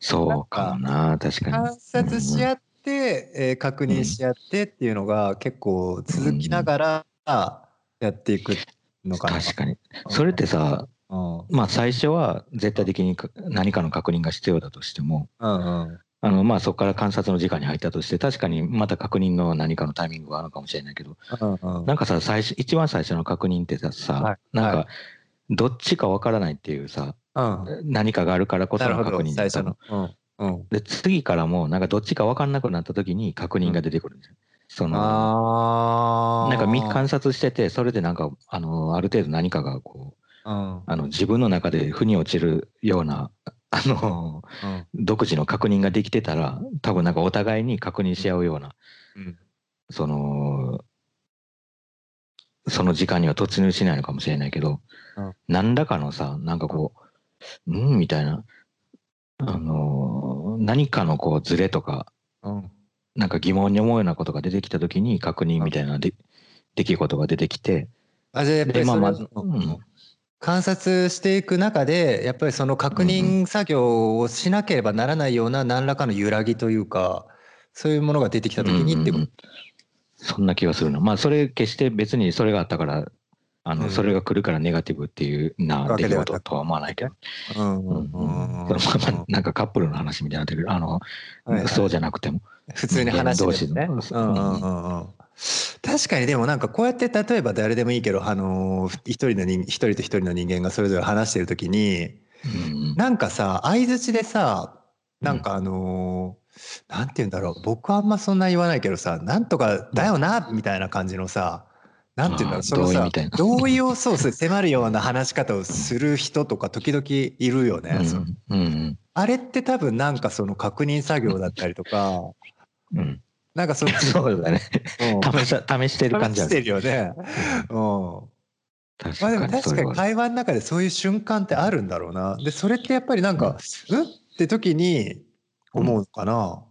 S2: そうかもな確かに。
S1: 観察し合って、えー確認し合ってっていうのが結構続きながらやっていくのかな。
S2: 確かに。それってさ
S1: うん。
S2: まあ最初は絶対的にか何かの確認が必要だとしても
S1: うんうん。
S2: あのまあそこから観察の時間に入ったとして確かにまた確認の何かのタイミングがあるのかもしれないけど
S1: うんうん。
S2: なんかさ最初一番最初の確認ってさ、
S1: はい。
S2: なんか、
S1: は
S2: どっちかわからないっていうさ
S1: うん。
S2: 何かがあるからこその確認だった
S1: の。うんうん。
S2: で次からもなんかどっちか分かんなくなった時に確認が出てくるんですよ。そのなんかみ観察しててそれでなんかあのある程度何かがこう
S1: うん。
S2: あの自分の中で腑に落ちるようなあの
S1: うん。
S2: 独自の確認ができてたら多分なんかお互いに確認し合うような
S1: うん。
S2: そのその時間には突入しないのかもしれないけど、
S1: うん。
S2: 何らかのさなんかこううんみたいなあの何かのこうズレとか
S1: うん
S2: なんか疑問に思うようなことが出てきた時に確認みたいなで出来事が出てきて。
S1: あじゃあやっぱ
S2: でまあまず、うん、
S1: 観察していく中でやっぱりその確認作業をしなければならないような何らかの揺らぎというかそういうものが出てきた時にってこ
S2: うんうんうんそんな気がするなまあそれ決して別にそれがあったからあの、
S1: うん。
S2: それが来るからネガティブっていうな
S1: わ
S2: 出来事とは思わないけど、
S1: と。うん
S2: う
S1: うんん。うんうん。
S2: そのまあまあなんかカップルの話みたいになってる。けどあの、
S1: はいはい。
S2: そうじゃなくても。
S1: 普通に話してるね。
S2: 同士の。
S1: うんうんうんうん。確かにでもなんかこうやって例えば誰でもいいけど、あのー一人の人一人と一人の人間がそれぞれ話してる時に
S2: うん
S1: なんかさ相槌でさなんかあのーなんて言うんだろう。僕はあんまそんな言わないけどさなんとかだよなみたいな感じのさなんて言うんだろうそのさ
S2: 同意
S1: をそうそう迫るような話し方をする人とか時々いるよね。そう
S2: うんうん
S1: あれって多分なんかその確認作業だったりとか
S2: うんうん
S1: なんかその
S2: そうだね
S1: うん
S2: 試さ試してる感じある
S1: 試してるよね。うん
S2: 確
S1: まあでも確かに会話の中でそういう瞬間ってあるんだろうな。でそれってやっぱりなんか「うん?」っって時に思うのかな？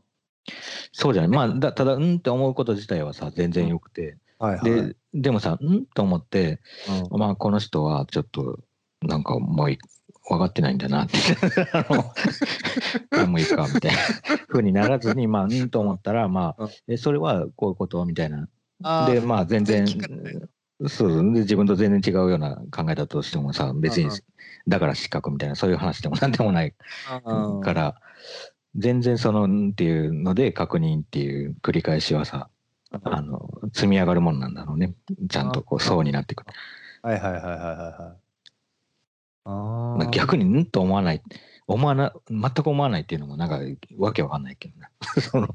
S2: そうじゃない。まあ、だただ、うんって思うこと自体はさ、全然よくて。
S1: はいはい。
S2: で、でもさ、うん？と思って、
S1: うん。
S2: まあ、この人はちょっと、なんかもうい分かってないんだなって、あの、あもういいか、みたいな風にならずに、まあ、うんと思ったら、まあ
S1: うん、
S2: え、それはこういうことみたいな。で、まあ、全然そうで自分と全然違うような考えだとしてもさ、別にだから失格みたいな、そういう話でもなんでもない
S1: うん
S2: から、全然その、うんっていうので確認っていう繰り返しはさ、あの、積み上がるものなんだろうね。ちゃんとこう、層になっていく。
S1: はいはいはいはいはいはい。あー
S2: 逆に、うんと思わない、思わな、全く思わないっていうのもなんかわけわかんないけどね。その、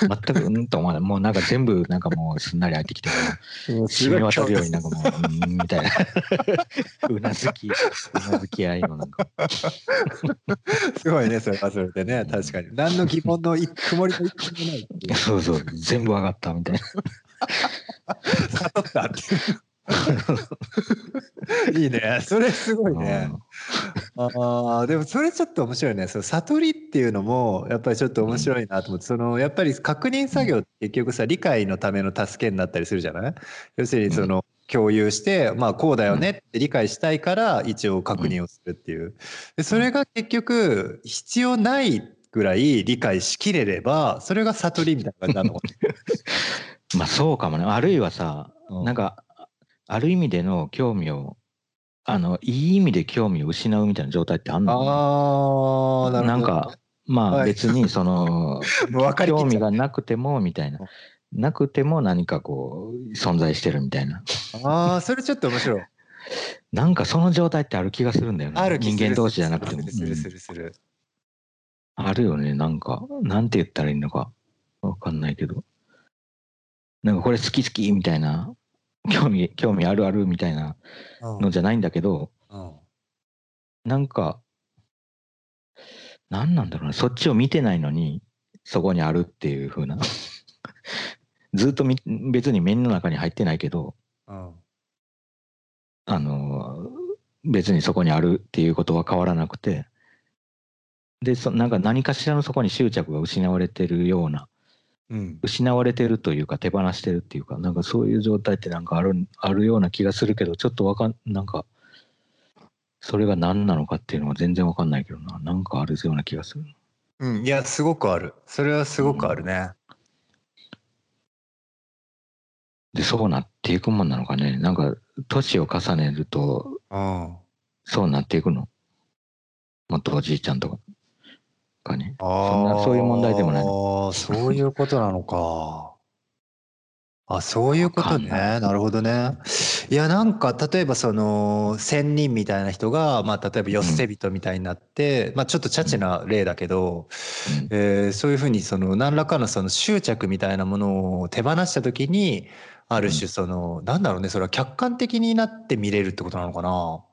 S2: 全くうんと思わない。もうなんか全部なんかもうすんなり入ってきて、染み渡るようになんかもう、うん、みたいな。うなずき、うなずき合いのなんか。
S1: すごいね、それはそれでね、確かに。何の疑問の一曇りの一個もない。
S2: そうそう、全部上がったみたいな。
S1: 悟ったって。いいね。それすごいね。ああ、でもそれちょっと面白いね。その悟りっていうのも、やっぱりちょっと面白いなと思って、その、やっぱり確認作業って結局さ、理解のための助けになったりするじゃない？要するにその、共有して、まあこうだよねって理解したいから一応確認をするっていう。でそれが結局必要ないぐらい理解しきれれば、それが悟りみたいな感じなのか
S2: まあそうかもね。あるいはさ、
S1: うん。
S2: なんか、ある意味での興味を、あの、いい意味で興味を失うみたいな状態ってあんのかな？
S1: ああ、なるほど。
S2: なんか、ま
S1: はい
S2: あ別にその、
S1: も う分かりきっちゃう
S2: 興味がなくてもみたいな。なくても何かこう、存在してるみたいな。
S1: ああ、それちょっと面白い。
S2: なんかその状態ってある気がするんだよね。
S1: ある
S2: 人間同士じゃなくても。
S1: するす
S2: うん
S1: るする。
S2: あるよね、なんか。なんて言ったらいいのか。わかんないけど。なんかこれ好き好きみたいな。興味、興味あるあるみたいな
S1: うん。
S2: のじゃないんだけど、
S1: うん。
S2: なんか、なんなんだろうな、そっちを見てないのに、そこにあるっていう風な。ずっとみ別に目の中に入ってないけど、
S1: うん。
S2: あの、別にそこにあるっていうことは変わらなくて、で、そなんか何かしらのそこに執着が失われてるような、
S1: うん
S2: 失われてるというか手放してるっていうか、なんかそういう状態ってなんかある、あるような気がするけど、ちょっとわかん、なんか、それが何なのかっていうのは全然わかんないけどな、なんかあるような気がする。
S1: うん、いや、すごくある。それはすごくあるね。
S2: で、そうなっていくもんなのかね。なんか、年を重ねると、
S1: うん。
S2: そうなっていくの。もっとおじいちゃんとか。かね。
S1: あ
S2: そういう問題でもない
S1: ああ、そういうことなのか。あ、そういうことね。
S2: な
S1: なるほどね。いや、なんか、例えばその、仙人みたいな人が、まあ、例えば、よ捨て人みたいになって、まあ、ちょっとチャチな例だけど、
S2: うん
S1: えーそういうふうに、その、何らかのその執着みたいなものを手放したときに、ある種、その、なんだろうね、それは客観的になって見れるってことなのかな。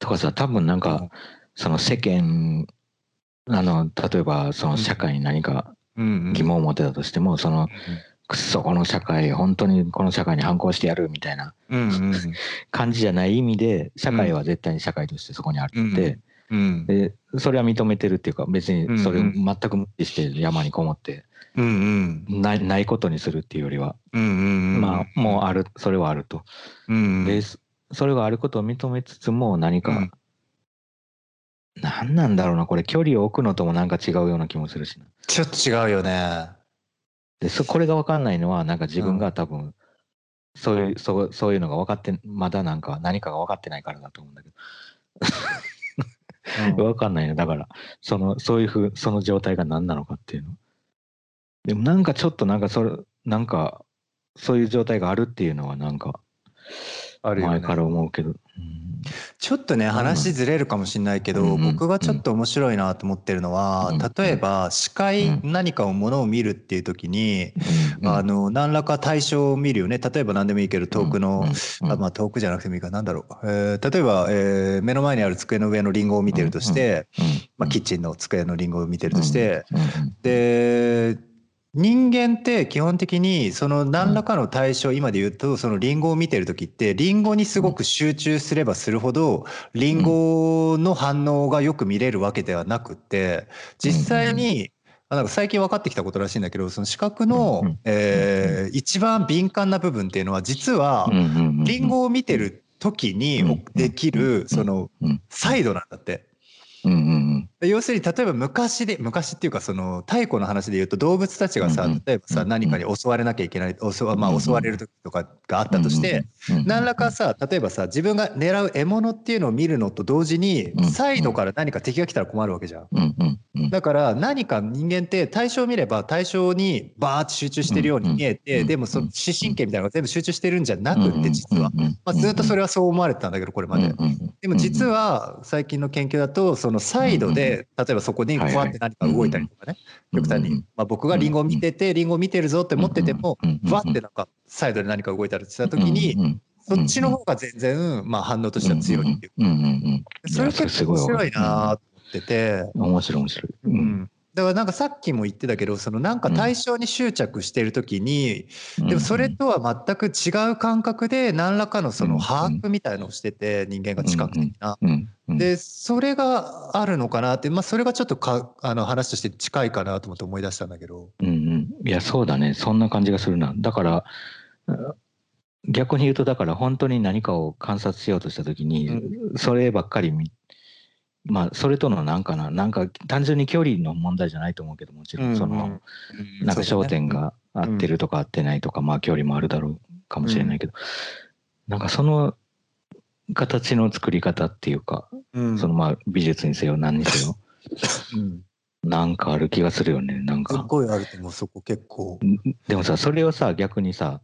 S2: とかさ、多分なんか、その世間、あの、例えばその社会に何か
S1: うんうん。
S2: 疑問を持ってたとしても、その、くっそ、この社会、本当にこの社会に反抗してやるみたいな
S1: うんうん。
S2: 感じじゃない意味で、社会は絶対に社会としてそこにあって、
S1: うん
S2: で、それは認めてるっていうか、別にそれを
S1: うん
S2: 全く無視して山にこもって、
S1: うんうん。
S2: ないないことにするっていうよりは、
S1: うんうん
S2: まあ、もうある、それはあると。
S1: うん。
S2: で、そそれがあることを認めつつも、何か、
S1: うん
S2: 何なんだろうな、これ、距離を置くのともなんか違うような気もするしな。
S1: ちょっと違うよね。
S2: で、そこれが分かんないのは、なんか自分が多分、そういう、そうそういうのが分かって、まだなんか何かが分かってないからだと思うんだけど、分かんないの。だから、その、そういうふう、その状態が何なのかっていうの。でもなんかちょっとなんかそれ、なんか、そういう状態があるっていうのはなんか、
S1: あるよね。
S2: 前から思うけど。うん
S1: ちょっとね話ずれるかもしれないけど、僕がちょっと面白いなと思ってるのは、
S2: うん。
S1: 例えば視界、
S2: うん
S1: 何かをものを見るっていう時に、
S2: うん。
S1: あの何らか対象を見るよね。例えば何でもいいけど遠くの、
S2: うん。
S1: あまあ、遠くじゃなくてもいいか。なんだろう、えー例えば、えー目の前にある机の上のリンゴを見てるとして、
S2: うん。
S1: まあ、キッチンの机のリンゴを見てるとして、で人間って基本的にその何らかの対象、今で言うとそのリンゴを見てる時ってリンゴにすごく集中すればするほどリンゴの反応がよく見れるわけではなくって実際にあなんか最近分かってきたことらしいんだけどその視覚の、えー一番敏感な部分っていうのは実はリンゴを見てる時にできるそのサイドなんだって。
S2: うんうん
S1: 要するに例えば昔で昔っていうかその太古の話で言うと動物たちがさ
S2: うんうん。
S1: 例えばさ
S2: うん
S1: 何かに襲われなきゃいけない襲わ,、まあ、襲われる時とかがあったとして
S2: うん
S1: 何らかさ例えばさ自分が狙う獲物っていうのを見るのと同時に
S2: うん
S1: サイドから何か敵が来たら困るわけじゃん。
S2: うんうんうん
S1: だから何か人間って対象を見れば対象にバーッと集中してるように見えて
S2: うん
S1: でもその視神経みたいなのが全部集中してるんじゃなくって実は。まあ、ずっとそれはそう思われてたんだけどこれまで。でも実は最近の研究だとそのサイドで例えばそこにふわって何か動いたりとかね極端に、まあ、僕がリンゴを見ててリンゴを見てるぞって思っててもふわってなんかサイドで何か動いたりした時にそっちの方が全然まあ反応としては強いっていう
S2: うんうんうん
S1: それ結構面白いなと思ってて、
S2: 面白い面白い。
S1: う。ん、だからなんかさっきも言ってたけどそのなんか対象に執着してる時にでもそれとは全く違う感覚で何らかのその把握みたいのをしてて人間が知覚的な。
S2: うん。うん。
S1: でそれがあるのかなって、まあ、それがちょっとかあの話として近いかなと思って思い出したんだけど。
S2: うんうん、いやそうだね。そんな感じがするな。だからうん逆に言うとだから本当に何かを観察しようとした時に、
S1: う
S2: そればっかり見まあそれとのなんかななんか単純に距離の問題じゃないと思うけどもちろんその、なんか焦点が合ってるとか合ってないとか、まあ距離もあるだろうかもしれないけど、なんかその形の作り方っていうか、
S1: うん。
S2: そのまあ美術にせよ何にせよ
S1: うん。
S2: なんかある気がするよねなんか。
S1: ごいあると思うそこ結構。
S2: でもさそれをさ逆にさ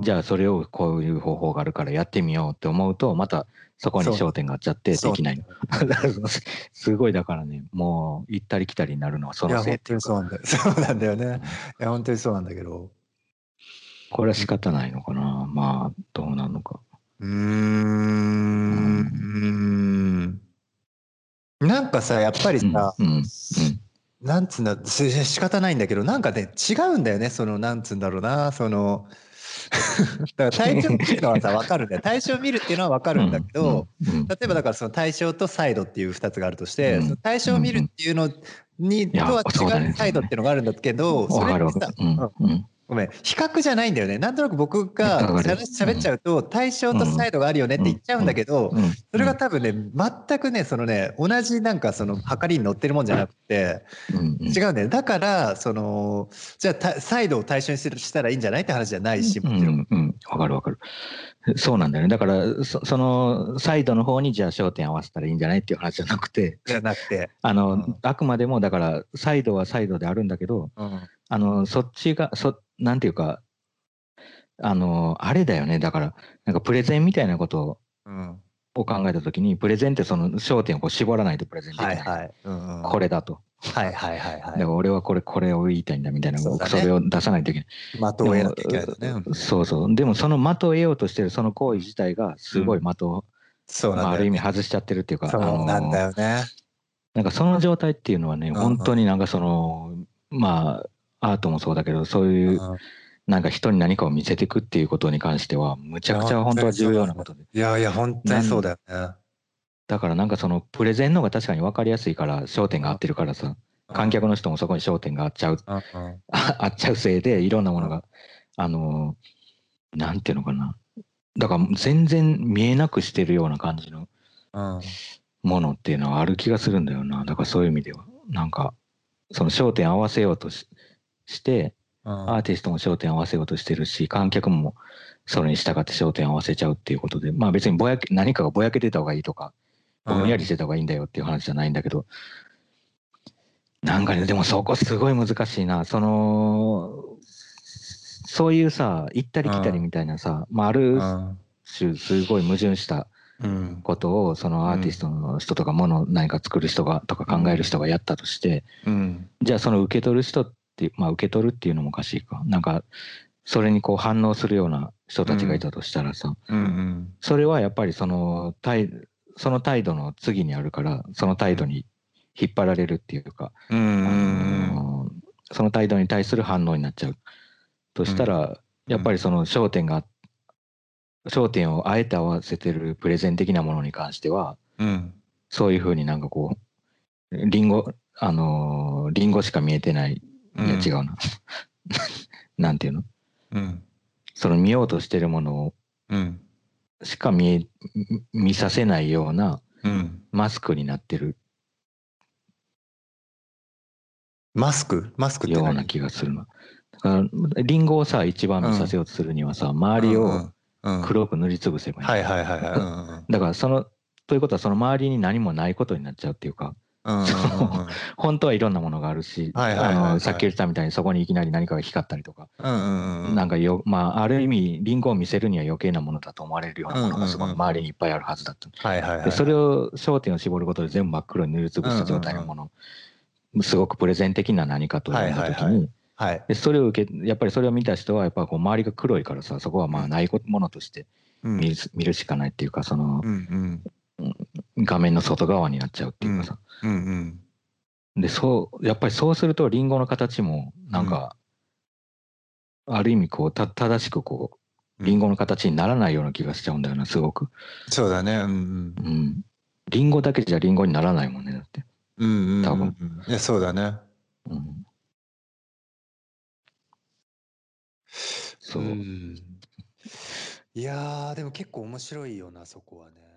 S2: じゃあそれをこういう方法があるからやってみようって思うとまたそこに焦点があっちゃってできないすごいだからねもう行ったり来たりになるのはそのせい
S1: 本当にそうなんだよ。そうなんだよね。いや本当にそうなんだけど。
S2: これは仕方ないのかなまあどうなのか。
S1: うーん。なんかさやっぱり
S2: うん
S1: さ、
S2: うんうん
S1: なんつうんだす仕方ないんだけどなんかね違うんだよねそのなんつうんだろうなその だから対象見るのはさ分かるんだよ。対象見るっていうのは分かるんだけど、
S2: うんうん
S1: 例えばだからその対象とサイドっていう2つがあるとして、
S2: うん
S1: その対象を見るっていうのに
S2: や
S1: とは違うサイドっていうのがあるんだけど、それってさ、ごめん。比較じゃないんだよね。なんとなく僕が
S2: わかる。
S1: しゃべっちゃうと対象とサイドがあるよねって言っちゃうんだけど、
S2: うん。
S1: それが多分ね全くねそのね同じなんかその計りに乗ってるもんじゃなくて違うんだよ。だからそのじゃあたサイドを対象にするしたらいいんじゃないって話じゃないしもちろん。
S2: うん。うん、わかるわかる。そうなんだよね。だからそ、そのサイドの方にじゃあ焦点合わせたらいいんじゃないっていう話じゃなくて、
S1: じゃなくて、
S2: あの、
S1: うん。
S2: あくまでもだから、サイドはサイドであるんだけど、
S1: うん
S2: あの、そっちが、そ、なんていうか、あの、あれだよね。だから、なんかプレゼンみたいなこと
S1: うん、
S2: を考えたときに、プレゼンってその焦点をこう絞らないとプレゼンできな。
S1: はいいはい、うんうん、
S2: これだと。
S1: はいはいはいはい
S2: だから俺はこれ、これを言いたいんだみたいな、
S1: そうだね
S2: それを出さないといけない。
S1: 的を得なきゃいけないよね。うん
S2: そうそう。でもその的を得ようとしてるその行為自体がすごい的を、まあ、ある意。味外しちゃってるっていうか、
S1: そうなんだ
S2: あの
S1: よね。
S2: なんかその状態っていうのはね、
S1: ん
S2: 本当になんかその、まあ、アートもそうだけど、そういう、
S1: うん
S2: なんか人に何かを見せていくっていうことに関しては、むちゃくちゃ本当は重要なことで。
S1: いやいや、本当にそうだよね。
S2: だからなんかそのプレゼンの方が確かに分かりやすいから、焦点が合ってるからさ、観客の人もそこに焦点が合っちゃう、合っちゃうせいで、いろんなものが、あの、なんていうのかな。だから全然見えなくしてるような感じの
S1: うん
S2: ものっていうのはある気がするんだよな。だからそういう意味では。なんか、その焦点合わせようとしして、
S1: うん。
S2: アーティストも焦点合わせようとしてるし、観客もそれに従って焦点合わせちゃうっていうことで、まあ別にぼやけ何かがぼやけてた方がいいとか、ぼんやりしてた方がいいんだよっていう話じゃないんだけど、なんかね、でもそこすごい難しいな。その、そういうさ、行ったり来たりみたいなさ、まあある
S1: うん。
S2: 種すごい矛盾した
S1: うん。
S2: ことをそのアーティストの人とかもの何か作る人がとか考える人がやったとして、
S1: うん。
S2: じゃあその受け取る人ってまあ受け取るっていうのもおかしいか。なんかそれにこう反応するような人たちがいたとしたらさ、
S1: うん
S2: それはやっぱりその態その態度の次にあるからその態度に引っ張られるっていうか、
S1: うん
S2: あのその態度に対する反応になっちゃう。としたら、やっぱりその焦点が焦点をあえて合わせてるプレゼン的なものに関しては
S1: うん。
S2: そういうふうになんかこうリンゴあのーリンゴしか見えてないいや違うな、なんていうの？
S1: うん。
S2: その見ようとしてるものを
S1: うん。
S2: しか見え見させないような
S1: うん。
S2: マスクになってる。
S1: マスク？マスクって何？
S2: ような気がするの。だからリンゴをさ一番見させようとするにはさ、周りを
S1: を
S2: 黒く塗りつぶせばいい、
S1: はいはいはいはい。うんうん。
S2: だからそのということはその周りに何もないことになっちゃうっていうか本当はいろんなものがあるし、さっき言ったみたいにそこにいきなり何かが光ったりとか。なんかよまあある意味リンゴを見せるには余計なものだと思われるようなものがすごい周りにいっぱいあるはずだった。
S1: はいはいはい。
S2: でそれを焦点を絞ることで全部真っ黒に塗りつぶした状態のもの、すごくプレゼン的な何かと呼んだ時に。でそれを受けやっぱりそれを見た人はやっぱこう周りが黒いからさそこはまあないこものとして
S1: うん。
S2: 見る,、見るしかないっていうかその
S1: うん
S2: 画面の外側になっちゃうっていうかさ、
S1: うんうん
S2: でそうやっぱりそうするとリンゴの形もなんか、ある意味こうた正しくこうリンゴの形にならないような気がしちゃうんだよなすごく、
S1: そうだね。うん
S2: うん、リンゴだけじゃリンゴにならないもんねだって、
S1: うん。うんうん。
S2: 多分。
S1: いや、そうだね。
S2: うん、そう、
S1: んいやー、でも結構面白いよな、そこはね。